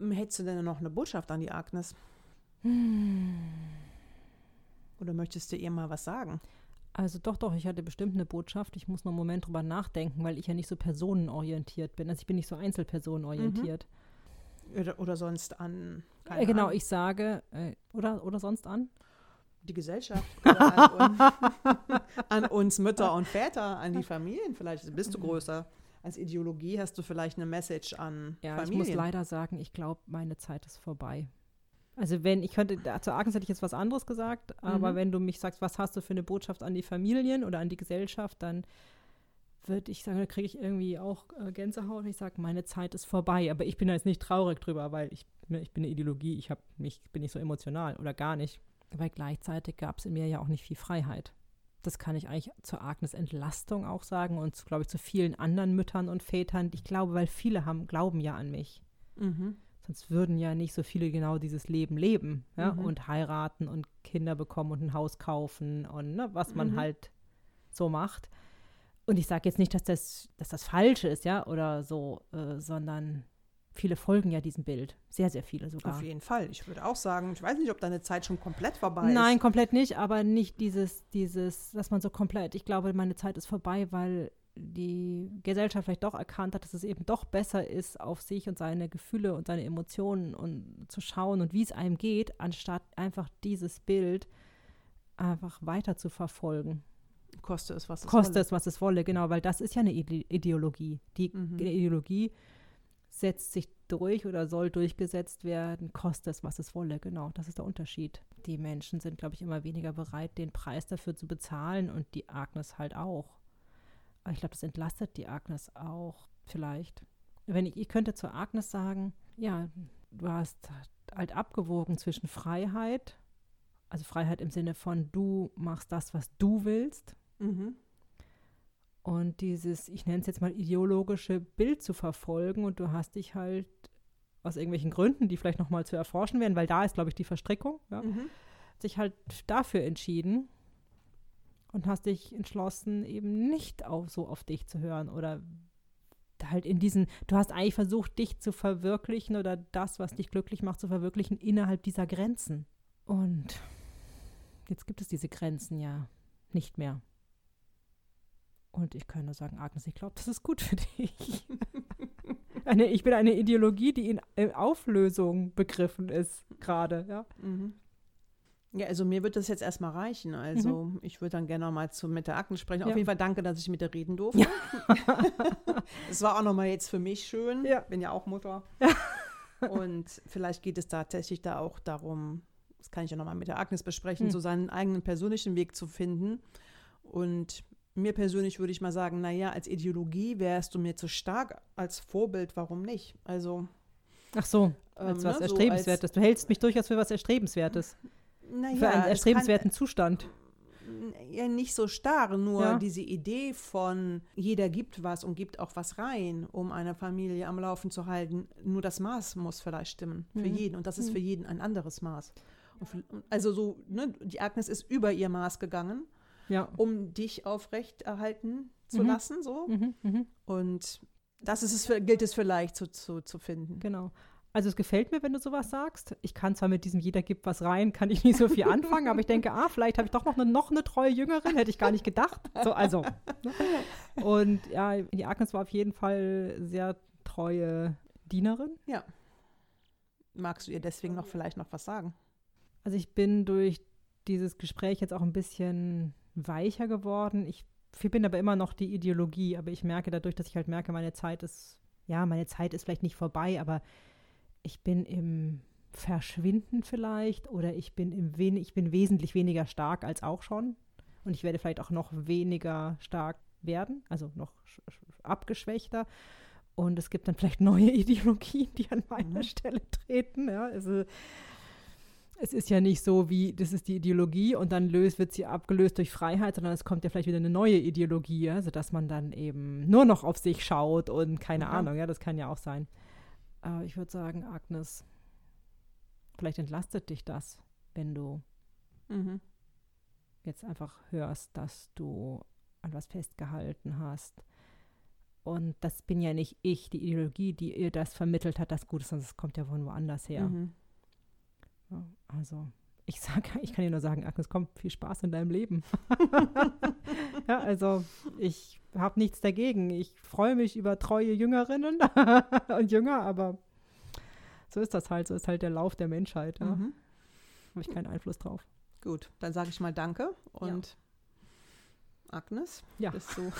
Hättest du denn noch eine Botschaft an die Agnes? Hm. Oder möchtest du ihr mal was sagen? Also doch, doch, ich hatte bestimmt eine Botschaft. Ich muss noch einen Moment drüber nachdenken, weil ich ja nicht so personenorientiert bin. Also ich bin nicht so einzelpersonenorientiert. Mhm. Oder, oder sonst an. Äh, genau, Ahnung. ich sage, äh, oder, oder sonst an? Die Gesellschaft. An, un, an, uns Mütter und Väter, an die Familien. Vielleicht bist du größer. Als Ideologie hast du vielleicht eine Message an ja, Familien. ich muss leider sagen, ich glaube, meine Zeit ist vorbei. Also wenn, ich könnte, zu Agnes hätte ich jetzt was anderes gesagt, aber mhm. wenn du mich sagst, was hast du für eine Botschaft an die Familien oder an die Gesellschaft, dann würde ich sagen, da kriege ich irgendwie auch äh, Gänsehaut und ich sage, meine Zeit ist vorbei. Aber ich bin da jetzt nicht traurig drüber, weil ich, ne, ich bin eine Ideologie, ich mich, bin nicht so emotional oder gar nicht. Weil gleichzeitig gab es in mir ja auch nicht viel Freiheit. Das kann ich eigentlich zur Agnes Entlastung auch sagen und, glaube ich, zu vielen anderen Müttern und Vätern. Ich glaube, weil viele haben, glauben ja an mich. Mhm. Sonst würden ja nicht so viele genau dieses Leben leben ja? Mhm. und heiraten und Kinder bekommen und ein Haus kaufen und ne, was man mhm. halt so macht. Und ich sage jetzt nicht, dass das, dass das falsch ist, ja, oder so, äh, sondern viele folgen ja diesem Bild. Sehr, sehr viele sogar. Auf jeden Fall. Ich würde auch sagen, ich weiß nicht, ob deine Zeit schon komplett vorbei ist. Nein, komplett nicht, aber nicht dieses, dieses, dass man so komplett, ich glaube, meine Zeit ist vorbei, weil die Gesellschaft vielleicht doch erkannt hat, dass es eben doch besser ist, auf sich und seine Gefühle und seine Emotionen und zu schauen und wie es einem geht, anstatt einfach dieses Bild einfach weiter zu verfolgen. Koste es, was es Koste wolle. es, was es wolle, genau, weil das ist ja eine Ideologie. Die mhm. Ideologie setzt sich durch oder soll durchgesetzt werden, koste es, was es wolle, genau. Das ist der Unterschied. Die Menschen sind, glaube ich, immer weniger bereit, den Preis dafür zu bezahlen und die Agnes halt auch. Aber ich glaube, das entlastet die Agnes auch vielleicht. Wenn ich, ich könnte zur Agnes sagen, ja, du hast halt abgewogen zwischen Freiheit, also Freiheit im Sinne von du machst das, was du willst, Mhm. Und dieses, ich nenne es jetzt mal ideologische Bild zu verfolgen und du hast dich halt aus irgendwelchen Gründen, die vielleicht nochmal zu erforschen werden, weil da ist, glaube ich, die Verstrickung, ja, mhm. sich halt dafür entschieden und hast dich entschlossen, eben nicht auf, so auf dich zu hören oder halt in diesen, du hast eigentlich versucht, dich zu verwirklichen oder das, was dich glücklich macht, zu verwirklichen innerhalb dieser Grenzen. Und jetzt gibt es diese Grenzen ja nicht mehr. Und ich kann nur sagen, Agnes, ich glaube, das ist gut für dich. eine, ich bin eine Ideologie, die in, in Auflösung begriffen ist gerade, ja. Mhm. Ja, also mir wird das jetzt erstmal reichen. Also mhm. ich würde dann gerne noch mal zu, mit der Agnes sprechen. Ja. Auf jeden Fall danke, dass ich mit dir reden durfte. Ja. Es war auch noch mal jetzt für mich schön. Ja. Bin ja auch Mutter. Ja. Und vielleicht geht es tatsächlich da auch darum, das kann ich ja nochmal mit der Agnes besprechen, Hm. so seinen eigenen persönlichen Weg zu finden. Und mir persönlich würde ich mal sagen, naja, als Ideologie wärst du mir zu stark als Vorbild, warum nicht? Also, Ach so, ähm, als ne, was so Erstrebenswertes. du hältst mich durchaus für was Erstrebenswertes. naja, für einen erstrebenswerten Zustand. Kann, ja, nicht so starr, nur Ja. diese Idee von jeder gibt was und gibt auch was rein, um eine Familie am Laufen zu halten. Nur das Maß muss vielleicht stimmen für Mhm. jeden und das ist Mhm. für jeden ein anderes Maß. Für, also so, ne, die Agnes ist über ihr Maß gegangen, Ja. um dich aufrecht erhalten zu Mhm. lassen, so. Mhm, mhm, Und das ist es für, gilt es vielleicht zu, zu, zu finden. genau. Also es gefällt mir, wenn du sowas sagst. Ich kann zwar mit diesem jeder gibt was rein, kann ich nicht so viel anfangen, aber ich denke, ah, vielleicht habe ich doch noch eine, noch eine treue Jüngerin, hätte ich gar nicht gedacht. So, also. ne? Und ja, die Agnes war auf jeden Fall sehr treue Dienerin. Magst du ihr deswegen noch vielleicht noch was sagen? Also ich bin durch dieses Gespräch jetzt auch ein bisschen weicher geworden. Ich bin aber immer noch die Ideologie, aber ich merke dadurch, dass ich halt merke, meine Zeit ist, ja, meine Zeit ist vielleicht nicht vorbei, aber ich bin im Verschwinden vielleicht oder ich bin im wen ich bin wesentlich weniger stark als auch schon und ich werde vielleicht auch noch weniger stark werden, also noch sch- sch- abgeschwächter. Und es gibt dann vielleicht neue Ideologien, die an meiner Mhm. Stelle treten. Ja, also es ist ja nicht so wie, das ist die Ideologie und dann löst, wird sie abgelöst durch Freiheit, sondern es kommt ja vielleicht wieder eine neue Ideologie, ja, sodass man dann eben nur noch auf sich schaut und keine Mhm. Ahnung, ja, das kann ja auch sein. Aber ich würde sagen, Agnes, vielleicht entlastet dich das, wenn du Mhm. jetzt einfach hörst, dass du an was festgehalten hast. Und das bin ja nicht ich, die Ideologie, die ihr das vermittelt hat, das Gute, sondern es kommt ja von woanders her. Mhm. Ja, also, ich sag, ich kann dir nur sagen, Agnes, komm, viel Spaß in deinem Leben. ja, also, ich habe nichts dagegen. Ich freue mich über treue Jüngerinnen und Jünger, aber so ist das halt. So ist halt der Lauf der Menschheit. Ja. Mhm. Habe ich keinen Einfluss drauf. Gut, dann sage ich mal Danke und Agnes, Ja. bist du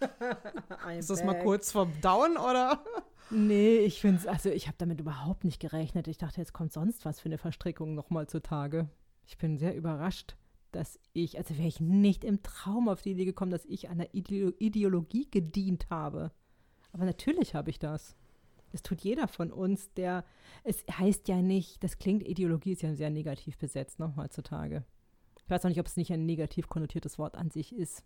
ist das mal kurz verdauen oder? Nee, ich finde es, also ich habe damit überhaupt nicht gerechnet. Ich dachte, jetzt kommt sonst was für eine Verstrickung nochmal zutage. Ich bin sehr überrascht, dass ich, also wäre ich nicht im Traum auf die Idee gekommen, dass ich einer Ideo Ideologie gedient habe. Aber natürlich habe ich das. Das tut jeder von uns, der, es heißt ja nicht, das klingt, Ideologie ist ja sehr negativ besetzt, ne, heutzutage. Ich weiß auch nicht, ob es nicht ein negativ konnotiertes Wort an sich ist.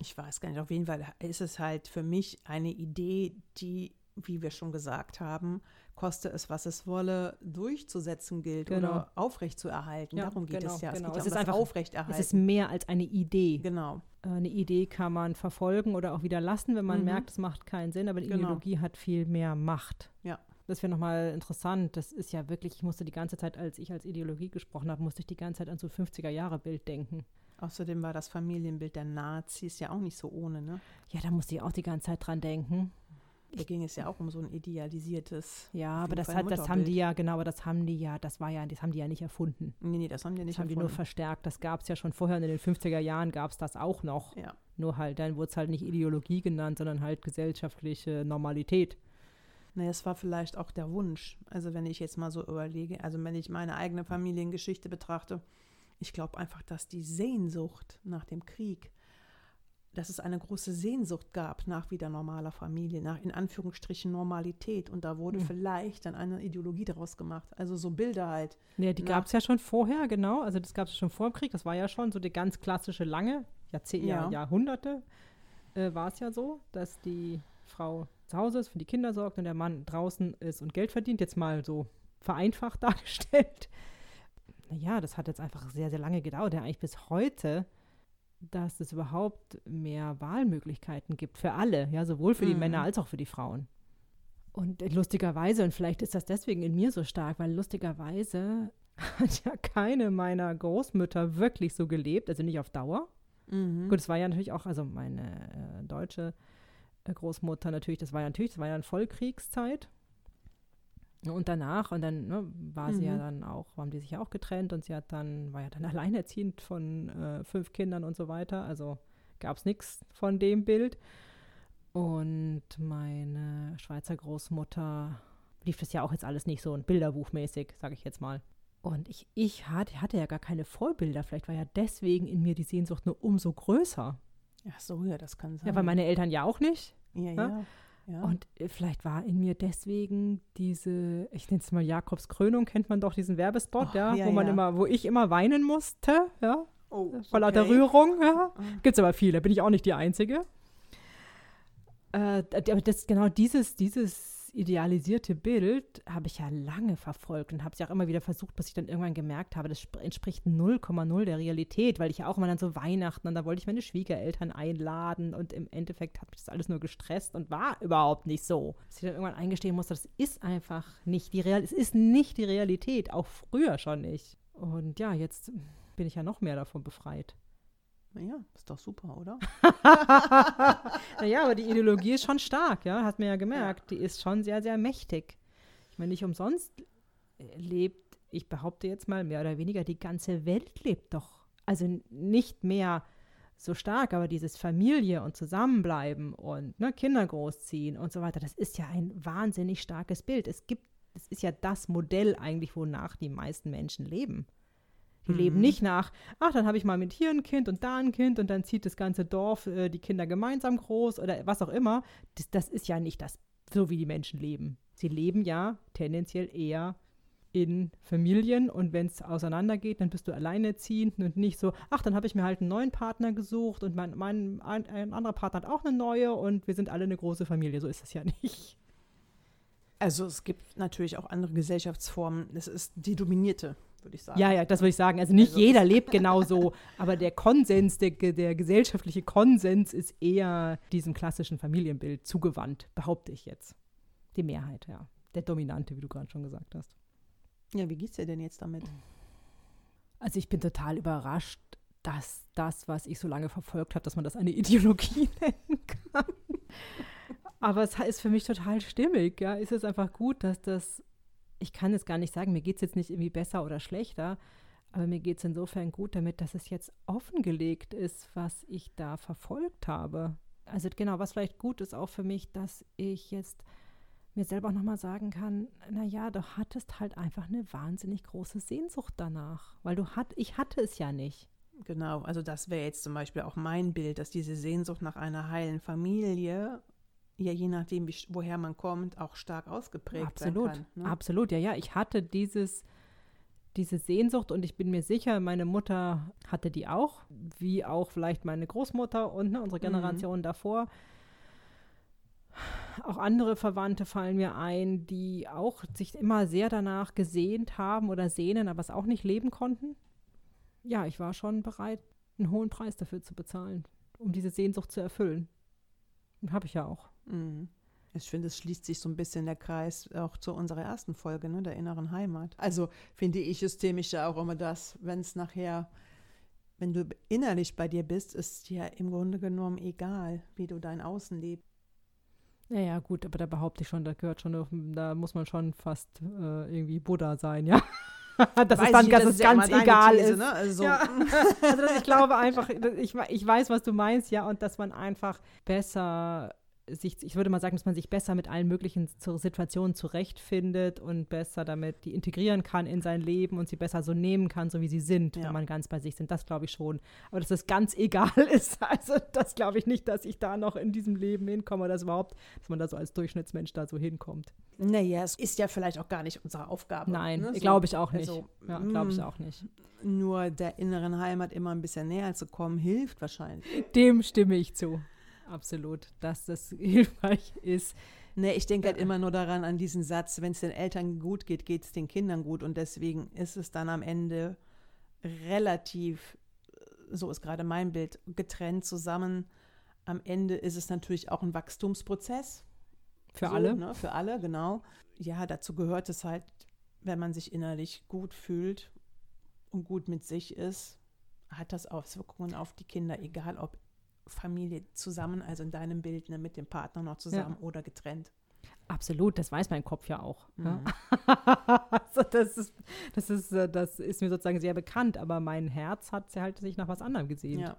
Ich weiß gar nicht, auf jeden Fall ist es halt für mich eine Idee, die, wie wir schon gesagt haben, koste es, was es wolle, durchzusetzen gilt Genau. oder aufrechtzuerhalten. Ja, Darum geht genau, es ja. genau. Es geht Es ja ist um einfach- das Es Aufrechterhalten. ist mehr als eine Idee. genau. Äh, Eine Idee kann man verfolgen oder auch wieder lassen, wenn man Mhm. merkt, es macht keinen Sinn, aber die Genau. Ideologie hat viel mehr Macht. Ja. Das wäre nochmal interessant. Das ist ja wirklich, ich musste die ganze Zeit, als ich als Ideologie gesprochen habe, musste ich die ganze Zeit an so 50er-Jahre-Bild denken. Außerdem war das Familienbild der Nazis ja auch nicht so ohne, ne? Ja, da musste ich auch die ganze Zeit dran denken. Da ging es ja auch um so ein idealisiertes. Ja, aber das, hat, das haben die ja, genau, aber das haben die ja, das war ja, das haben die ja nicht erfunden. Nee, nee, das haben die Das nicht haben die nur erfunden. verstärkt. Das gab es ja schon vorher und in den 50er Jahren gab es das auch noch. Ja. Nur halt, dann wurde es halt nicht Ideologie genannt, sondern halt gesellschaftliche Normalität. Naja, es war vielleicht auch der Wunsch. Also wenn ich jetzt mal so überlege, also wenn ich meine eigene Familiengeschichte betrachte, ich glaube einfach, dass die Sehnsucht nach dem Krieg, dass es eine große Sehnsucht gab nach wieder normaler Familie, nach in Anführungsstrichen Normalität. Und da wurde Hm. vielleicht dann eine Ideologie daraus gemacht. Also so Bilder halt. Ja, die nach- gab es ja schon vorher, genau. Also das gab es schon vor dem Krieg. Das war ja schon so die ganz klassische lange, Jahrzehnte, Ja. Jahrhunderte äh, war es ja so, dass die Frau zu Hause ist, für die Kinder sorgt und der Mann draußen ist und Geld verdient. Jetzt mal so vereinfacht dargestellt. Naja, das hat jetzt einfach sehr, sehr lange gedauert, ja eigentlich bis heute, dass es überhaupt mehr Wahlmöglichkeiten gibt für alle, ja, sowohl für die Mhm. Männer als auch für die Frauen. Und lustigerweise, und vielleicht ist das deswegen in mir so stark, weil lustigerweise hat ja keine meiner Großmütter wirklich so gelebt, also nicht auf Dauer. Mhm. Gut, es war ja natürlich auch, also meine äh, deutsche äh, Großmutter natürlich, das war ja natürlich, das war ja eine Vollkriegszeit. Und danach, und dann ne, war sie ja Mhm. dann auch, haben die sich ja auch getrennt und sie hat dann, war ja dann alleinerziehend von äh, fünf Kindern und so weiter. Also gab es nichts von dem Bild. Und meine Schweizer Großmutter lief das ja auch jetzt alles nicht so ein Bilderbuchmäßig, sage ich jetzt mal. Und ich, ich hatte, hatte ja gar keine Vorbilder. Vielleicht war ja deswegen in mir die Sehnsucht nur umso größer. Ach so, ja, das kann sein. Ja, weil meine Eltern ja auch nicht. Ja, Ja? ja. Ja. Und äh, vielleicht war in mir deswegen diese, ich nenne es mal Jakobs Krönung, kennt man doch diesen Werbespot, Och, ja, ja, wo man ja. immer, wo ich immer weinen musste, ja, oh, vor lauter okay. Rührung, ja. Ah. Gibt es aber viele, bin ich auch nicht die Einzige. Äh, aber das, genau dieses, dieses idealisierte Bild habe ich ja lange verfolgt und habe es ja auch immer wieder versucht, bis ich dann irgendwann gemerkt habe, das sp- entspricht 0,0 der Realität, weil ich ja auch immer dann so Weihnachten und da wollte ich meine Schwiegereltern einladen und im Endeffekt hat mich das alles nur gestresst und war überhaupt nicht so. Dass ich dann irgendwann eingestehen musste, das ist einfach nicht die Realität, es ist nicht die Realität, auch früher schon nicht. Und ja, jetzt bin ich ja noch mehr davon befreit. Ja, ist doch super, oder? naja, aber die Ideologie ist schon stark, ja, hat man ja gemerkt. Die ist schon sehr, sehr mächtig. Ich meine, nicht umsonst lebt, ich behaupte jetzt mal, mehr oder weniger die ganze Welt lebt doch. Also nicht mehr so stark, aber dieses Familie und Zusammenbleiben und ne, Kinder großziehen und so weiter, das ist ja ein wahnsinnig starkes Bild. Es gibt, es ist ja das Modell eigentlich, wonach die meisten Menschen leben. Die leben Mhm. nicht nach, ach, dann habe ich mal mit hier ein Kind und da ein Kind und dann zieht das ganze Dorf äh, die Kinder gemeinsam groß oder was auch immer. Das, das ist ja nicht das, so wie die Menschen leben. Sie leben ja tendenziell eher in Familien und wenn es auseinandergeht, dann bist du alleinerziehend und nicht so, ach, dann habe ich mir halt einen neuen Partner gesucht und mein, mein ein, ein anderer Partner hat auch eine neue und wir sind alle eine große Familie. So ist das ja nicht. Also es gibt natürlich auch andere Gesellschaftsformen. Das ist die dominierte, würde ich sagen. Ja, ja, das würde ich sagen. Also nicht Also- jeder lebt genau so, aber der Konsens, der, der gesellschaftliche Konsens ist eher diesem klassischen Familienbild zugewandt, behaupte ich jetzt. Die Mehrheit, ja. Der Dominante, wie du gerade schon gesagt hast. Ja, wie geht's dir denn jetzt damit? Also ich bin total überrascht, dass das, was ich so lange verfolgt habe, dass man das eine Ideologie nennen kann. Aber es ist für mich total stimmig, ja. Es ist einfach gut, dass das, ich kann es gar nicht sagen, mir geht es jetzt nicht irgendwie besser oder schlechter, aber mir geht es insofern gut damit, dass es jetzt offengelegt ist, was ich da verfolgt habe. Also genau, was vielleicht gut ist auch für mich, dass ich jetzt mir selber auch nochmal sagen kann, naja, du hattest halt einfach eine wahnsinnig große Sehnsucht danach, weil du hat, ich hatte es ja nicht. Genau, also das wäre jetzt zum Beispiel auch mein Bild, dass diese Sehnsucht nach einer heilen Familie, ja je nachdem, wie, woher man kommt, auch stark ausgeprägt Absolut, sein kann. Ne? absolut, ja, ja. Ich hatte dieses, diese Sehnsucht und ich bin mir sicher, meine Mutter hatte die auch, wie auch vielleicht meine Großmutter und ne, unsere Mhm. Generation davor. Auch andere Verwandte fallen mir ein, die auch sich immer sehr danach gesehnt haben oder sehnen, aber es auch nicht leben konnten. Ja, ich war schon bereit, einen hohen Preis dafür zu bezahlen, um diese Sehnsucht zu erfüllen. Habe ich ja auch. Mhm. Ich finde, es schließt sich so ein bisschen der Kreis auch zu unserer ersten Folge, ne, der inneren Heimat. Also finde ich systemisch ja auch immer das, wenn es nachher, wenn du innerlich bei dir bist, ist ja im Grunde genommen egal, wie du dein Außen lebst. Naja, gut, aber da behaupte ich schon, da gehört schon, da muss man schon fast äh, irgendwie Buddha sein, ja. dass Weiß es dann ich, dass das es ist ja ganz egal These, ist. Ne? Also, Ja. Also ich glaube einfach, ich, ich weiß, was du meinst, ja, und dass man einfach besser sich, ich würde mal sagen, dass man sich besser mit allen möglichen Situationen zurechtfindet und besser damit die integrieren kann in sein Leben und sie besser so nehmen kann, so wie sie sind, Ja. wenn man ganz bei sich sind. Das glaube ich schon. Aber dass das ganz egal ist, also das glaube ich nicht, dass ich da noch in diesem Leben hinkomme oder dass überhaupt, dass man da so als Durchschnittsmensch da so hinkommt. naja, es ist ja vielleicht auch gar nicht unsere Aufgabe. Nein, ne? So, glaube ich auch nicht. also, ja, glaube ich mm, auch nicht. Nur der inneren Heimat immer ein bisschen näher zu kommen, hilft wahrscheinlich. Dem stimme ich zu. Absolut, dass das hilfreich ist. Nee, ich denke halt immer nur daran, an diesen Satz, wenn es den Eltern gut geht, geht es den Kindern gut. Und deswegen ist es dann am Ende relativ, so ist gerade mein Bild, getrennt zusammen. Am Ende ist es natürlich auch ein Wachstumsprozess. Für so, alle. Ne, für alle, genau. Ja, dazu gehört es halt, wenn man sich innerlich gut fühlt und gut mit sich ist, hat das Auswirkungen auf die Kinder, egal ob Familie zusammen, also in deinem Bild ne, mit dem Partner noch zusammen oder getrennt. Absolut, das weiß mein Kopf ja auch. Ja. Mhm. also das, ist, das, ist, äh, das ist mir sozusagen sehr bekannt, aber mein Herz hat halt sich nach was anderem gesehnt. Ja.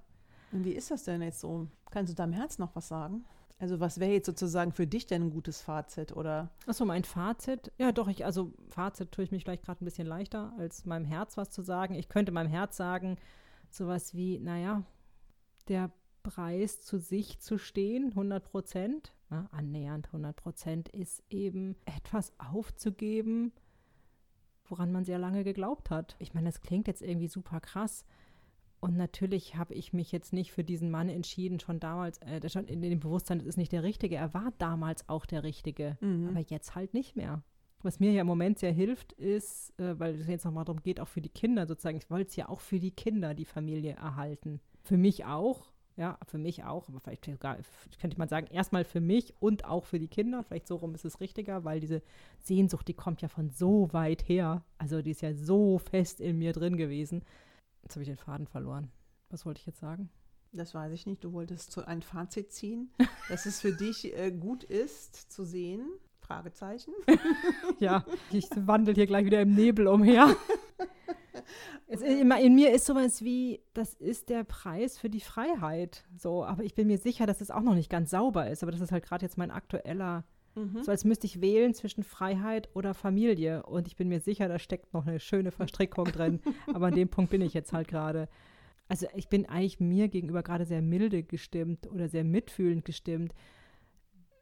Und wie ist das denn jetzt so? Kannst du deinem Herz noch was sagen? Also was wäre jetzt sozusagen für dich denn ein gutes Fazit oder? Achso, mein Fazit. Ja, doch, ich, also Fazit tue ich mich vielleicht gerade ein bisschen leichter, als meinem Herz was zu sagen. Ich könnte meinem Herz sagen, sowas wie, naja, der Preis zu sich zu stehen, 100 Prozent, ja, annähernd 100 Prozent, ist eben etwas aufzugeben, woran man sehr lange geglaubt hat. Ich meine, das klingt jetzt irgendwie super krass. Und natürlich habe ich mich jetzt nicht für diesen Mann entschieden, schon damals, äh, schon in dem Bewusstsein, das ist nicht der Richtige. Er war damals auch der Richtige, Mhm. aber jetzt halt nicht mehr. Was mir ja im Moment sehr hilft, ist, äh, weil es jetzt nochmal darum geht, auch für die Kinder sozusagen, ich wollte es ja auch für die Kinder, die Familie erhalten. Für mich auch, ja, für mich auch, aber vielleicht sogar, könnte man sagen, erstmal für mich und auch für die Kinder. Vielleicht so rum ist es richtiger, weil diese Sehnsucht, die kommt ja von so weit her. Also die ist ja so fest in mir drin gewesen. Jetzt habe ich den Faden verloren. Was wollte ich jetzt sagen? Das weiß ich nicht. Du wolltest so ein Fazit ziehen, dass es für dich äh, gut ist zu sehen. Fragezeichen. Ja, ich wandel hier gleich wieder im Nebel umher. Es, in, in mir ist sowas wie, das ist der Preis für die Freiheit. So, aber ich bin mir sicher, dass es auch noch nicht ganz sauber ist. Aber das ist halt gerade jetzt mein aktueller, Mhm. so als müsste ich wählen zwischen Freiheit oder Familie. Und ich bin mir sicher, da steckt noch eine schöne Verstrickung drin. Aber an dem Punkt bin ich jetzt halt gerade. Also ich bin eigentlich mir gegenüber gerade sehr milde gestimmt oder sehr mitfühlend gestimmt,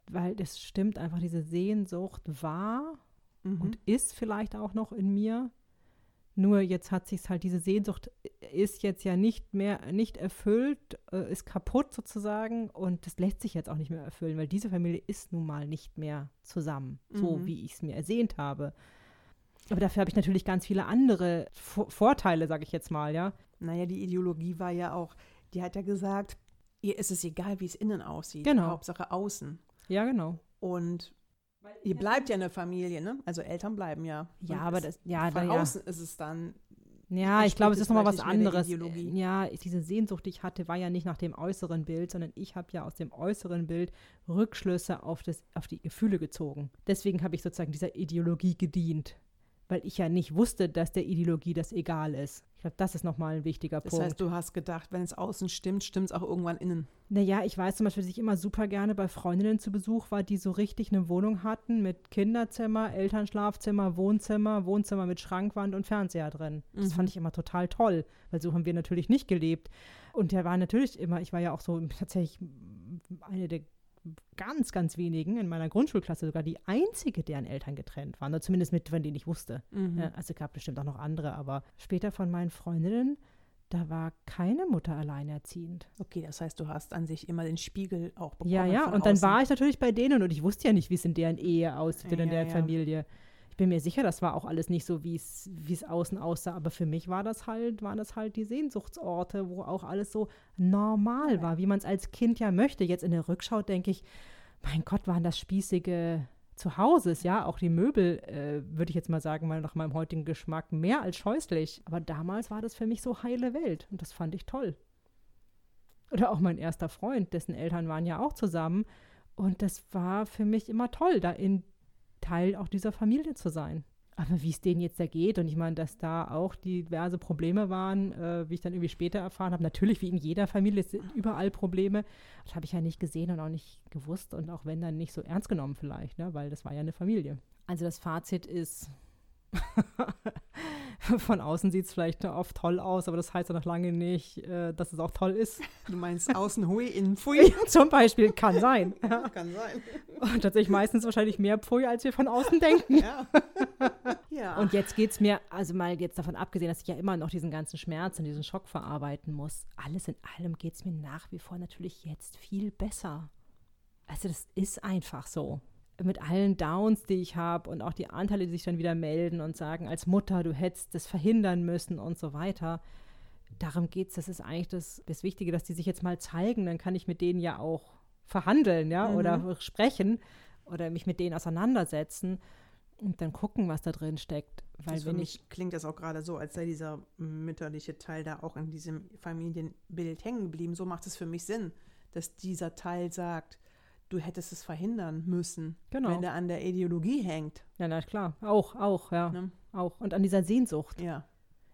weil das stimmt einfach, diese Sehnsucht war Mhm. und ist vielleicht auch noch in mir. Nur jetzt hat sich halt diese Sehnsucht ist jetzt ja nicht mehr nicht erfüllt, äh, ist kaputt sozusagen und das lässt sich jetzt auch nicht mehr erfüllen, weil diese Familie ist nun mal nicht mehr zusammen, so Mhm. wie ich es mir ersehnt habe. Aber dafür habe ich natürlich ganz viele andere Vo- Vorteile, sage ich jetzt mal, ja. Naja, die Ideologie war ja auch, die hat ja gesagt, ihr ist es egal, wie es innen aussieht. Genau. Hauptsache außen. Ja, genau. Und ihr bleibt ja eine Familie, ne? Also Eltern bleiben ja. Ja, Und aber das, ja, von da, ja. außen ist es dann, Ja, ich glaube, es ist nochmal was anderes. Ja, diese Sehnsucht, die ich hatte, war ja nicht nach dem äußeren Bild, sondern ich habe ja aus dem äußeren Bild Rückschlüsse auf, das, auf die Gefühle gezogen. Deswegen habe ich sozusagen dieser Ideologie gedient, weil ich ja nicht wusste, dass der Ideologie das egal ist. Ich glaube, das ist nochmal ein wichtiger das Punkt. heißt, du hast gedacht, wenn es außen stimmt, stimmt es auch irgendwann innen. Naja, ich weiß zum Beispiel, dass ich immer super gerne bei Freundinnen zu Besuch war, die so richtig eine Wohnung hatten mit Kinderzimmer, Elternschlafzimmer, Wohnzimmer, Wohnzimmer mit Schrankwand und Fernseher drin. Das Mhm. fand ich immer total toll, weil so haben wir natürlich nicht gelebt. Und der war natürlich immer, ich war ja auch so tatsächlich eine der ganz, ganz wenigen in meiner Grundschulklasse, sogar die einzige, deren Eltern getrennt waren, oder zumindest mit, von denen ich wusste. Mhm. Ja, also gab bestimmt auch noch andere, aber später von meinen Freundinnen, da war keine Mutter alleinerziehend. Okay, das heißt, du hast an sich immer den Spiegel auch bekommen. Ja, ja, und dann außen. war ich natürlich bei denen und ich wusste ja nicht, wie es in deren Ehe aussieht oder in Ja, deren ja. Familie. Ich bin mir sicher, das war auch alles nicht so, wie es außen aussah, aber für mich war das halt, waren das halt die Sehnsuchtsorte, wo auch alles so normal war, wie man es als Kind ja möchte. Jetzt in der Rückschau denke ich, mein Gott, waren das spießige Zuhauses, ja, auch die Möbel, äh, würde ich jetzt mal sagen, mal nach meinem heutigen Geschmack, mehr als scheußlich. Aber damals war das für mich so heile Welt und das fand ich toll. Oder auch mein erster Freund, dessen Eltern waren ja auch zusammen. Und das war für mich immer toll, da in Teil auch dieser Familie zu sein. Aber wie es denen jetzt da geht, und ich meine, dass da auch diverse Probleme waren, äh, wie ich dann irgendwie später erfahren habe, natürlich wie in jeder Familie es sind überall Probleme. Das habe ich ja nicht gesehen und auch nicht gewusst und auch wenn dann nicht so ernst genommen vielleicht, ne? weil das war ja eine Familie. Also das Fazit ist, von außen sieht es vielleicht oft toll aus, aber das heißt ja noch lange nicht, äh, dass es auch toll ist. Du meinst außen hui, innen pfui. Zum Beispiel kann sein. Ja, kann sein. Und tatsächlich meistens wahrscheinlich mehr Pfui, als wir von außen denken. Ja. ja. Und jetzt geht es mir, also mal jetzt davon abgesehen, dass ich ja immer noch diesen ganzen Schmerz und diesen Schock verarbeiten muss, alles in allem geht es mir nach wie vor natürlich jetzt viel besser. Also das ist einfach so. Mit allen Downs, die ich habe und auch die Anteile, die sich dann wieder melden und sagen, als Mutter, du hättest das verhindern müssen und so weiter. Darum geht es, das ist eigentlich das, das Wichtige, dass die sich jetzt mal zeigen, dann kann ich mit denen ja auch verhandeln, ja, Mhm. oder sprechen oder mich mit denen auseinandersetzen und dann gucken, was da drin steckt. Weil das für wenn mich ich, klingt das auch gerade so, als sei dieser mütterliche Teil da auch in diesem Familienbild hängen geblieben. So macht es für mich Sinn, dass dieser Teil sagt, du hättest es verhindern müssen, Genau. wenn der an der Ideologie hängt. ja, na klar, auch, auch, ja, Ne? auch. Und an dieser Sehnsucht. Ja.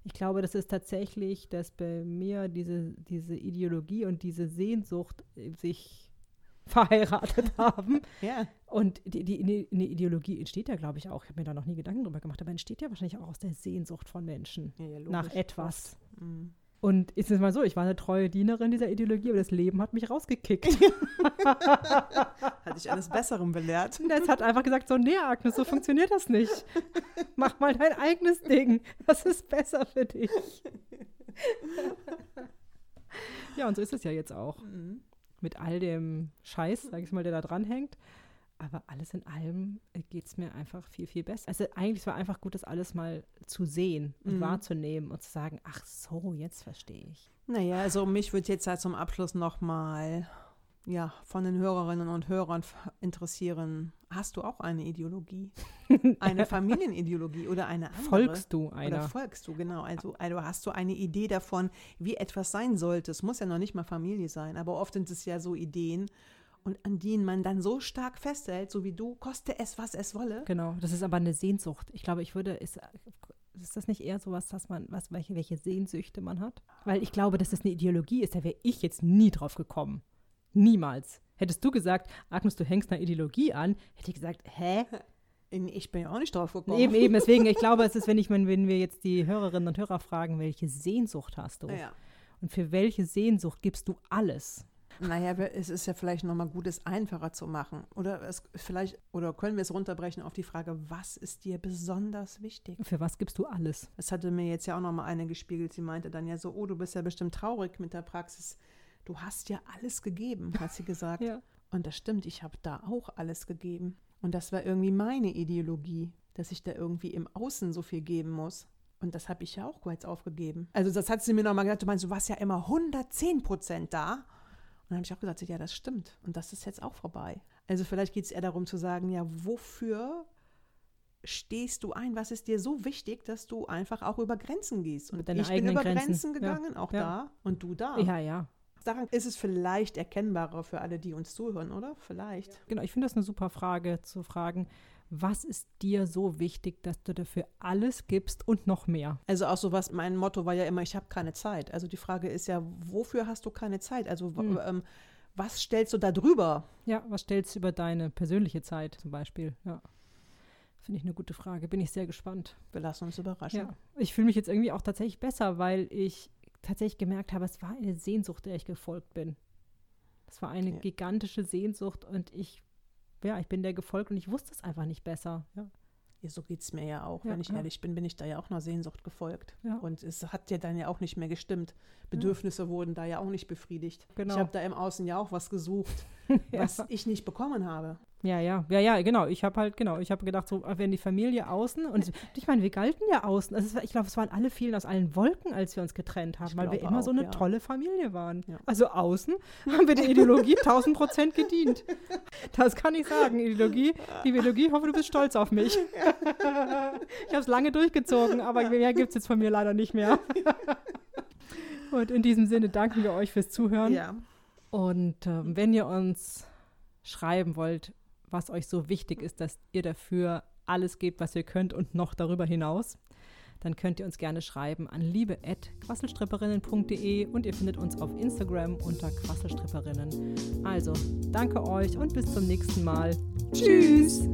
Ich glaube, das ist tatsächlich, dass bei mir diese, diese Ideologie und diese Sehnsucht äh, sich verheiratet haben. Ja. Und die, die, die Ideologie entsteht ja, glaube ich, auch. Ich habe mir da noch nie Gedanken drüber gemacht, aber entsteht ja wahrscheinlich auch aus der Sehnsucht von Menschen Ja, ja, nach etwas. Mhm. Und ist es mal so, ich war eine treue Dienerin dieser Ideologie, aber das Leben hat mich rausgekickt. Hat dich eines Besseren belehrt. Es hat einfach gesagt, so, nee, Agnes, so funktioniert das nicht. Mach mal dein eigenes Ding. Das ist besser für dich. ja, und so ist es ja jetzt auch. Mhm. Mit all dem Scheiß, sag ich mal, der da dranhängt. Aber alles in allem geht es mir einfach viel, viel besser. Also eigentlich war einfach gut, das alles mal zu sehen und Mhm. wahrzunehmen und zu sagen, ach so, jetzt verstehe ich. Naja, also mich würde jetzt halt zum Abschluss nochmal ja, von den Hörerinnen und Hörern interessieren. Hast du auch eine Ideologie? Eine Familienideologie oder eine andere? Folgst du Oder einer? folgst du, genau. Also, also hast du eine Idee davon, wie etwas sein sollte. Es muss ja noch nicht mal Familie sein, aber oft sind es ja so Ideen, und an denen man dann so stark festhält, so wie du, koste es, was es wolle. Genau, das ist aber eine Sehnsucht. Ich glaube, ich würde, ist, ist das nicht eher sowas, dass man, was, welche, welche Sehnsüchte man hat? Weil ich glaube, dass das eine Ideologie ist, da wäre ich jetzt nie drauf gekommen. Niemals. Hättest du gesagt, Agnes, du hängst einer Ideologie an, hätte ich gesagt, hä? Ich bin ja auch nicht drauf gekommen. Eben, eben. Deswegen, ich glaube, es ist, wenn ich, wenn wenn wir jetzt die Hörerinnen und Hörer fragen, welche Sehnsucht hast du? Ja. Und für welche Sehnsucht gibst du alles? Naja, es ist ja vielleicht nochmal gut, es einfacher zu machen. Oder es vielleicht, oder können wir es runterbrechen auf die Frage, was ist dir besonders wichtig? Für was gibst du alles? Das hatte mir jetzt ja auch nochmal eine gespiegelt. Sie meinte dann ja so, oh, du bist ja bestimmt traurig mit der Praxis. Du hast ja alles gegeben, hat sie gesagt. Ja. Und das stimmt, ich habe da auch alles gegeben. Und das war irgendwie meine Ideologie, dass ich da irgendwie im Außen so viel geben muss. Und das habe ich ja auch jetzt aufgegeben. Also das hat sie mir nochmal gesagt, du meinst, du warst ja immer 110 Prozent da. Und dann habe ich auch gesagt, ja, das stimmt. Und das ist jetzt auch vorbei. Also vielleicht geht es eher darum zu sagen, ja, wofür stehst du ein? Was ist dir so wichtig, dass du einfach auch über Grenzen gehst? Und ich bin über Grenzen. Grenzen Ja. gegangen, auch Ja. da. Und du da. Ja, ja. Daran ist es vielleicht erkennbarer für alle, die uns zuhören, oder? Vielleicht. Genau, ich finde das eine super Frage zu fragen, was ist dir so wichtig, dass du dafür alles gibst und noch mehr? Also auch so was, mein Motto war ja immer, ich habe keine Zeit. Also die Frage ist ja, wofür hast du keine Zeit? Also Hm. ähm, was stellst du da drüber? Ja, was stellst du über deine persönliche Zeit zum Beispiel? Ja. Finde ich eine gute Frage. Bin ich sehr gespannt. Wir lassen uns überraschen. Ja. Ich fühle mich jetzt irgendwie auch tatsächlich besser, weil ich tatsächlich gemerkt habe, es war eine Sehnsucht, der ich gefolgt bin. Es war eine Ja. gigantische Sehnsucht und ich, ja, ich bin der gefolgt und ich wusste es einfach nicht besser. Ja. Ja, so geht es mir ja auch. Ja, Wenn ich ja. ehrlich bin, bin ich da ja auch einer Sehnsucht gefolgt. Und es hat ja dann ja auch nicht mehr gestimmt. Bedürfnisse wurden da ja auch nicht befriedigt. Genau. Ich habe da im Außen ja auch was gesucht, Ja. was ich nicht bekommen habe. Ja, ja, ja, ja, genau. Ich habe halt, genau, ich habe gedacht, so, wenn die Familie außen, und ich meine, wir galten ja außen. Also ich glaube, es waren alle vielen aus allen Wolken, als wir uns getrennt haben, Ich weil wir immer so auch, eine ja. tolle Familie waren. Ja. Also außen haben wir der Ideologie 1000 Prozent gedient. Das kann ich sagen. Ideologie, die Ideologie, ich hoffe, du bist stolz auf mich. Ich habe es lange durchgezogen, aber mehr gibt es jetzt von mir leider nicht mehr. Und in diesem Sinne danken wir euch fürs Zuhören. Ja. Und ähm, wenn ihr uns schreiben wollt, was euch so wichtig ist, dass ihr dafür alles gebt, was ihr könnt und noch darüber hinaus, dann könnt ihr uns gerne schreiben an liebe.quasselstripperinnen.de und ihr findet uns auf Instagram unter Quasselstripperinnen. Also, danke euch und bis zum nächsten Mal. Tschüss!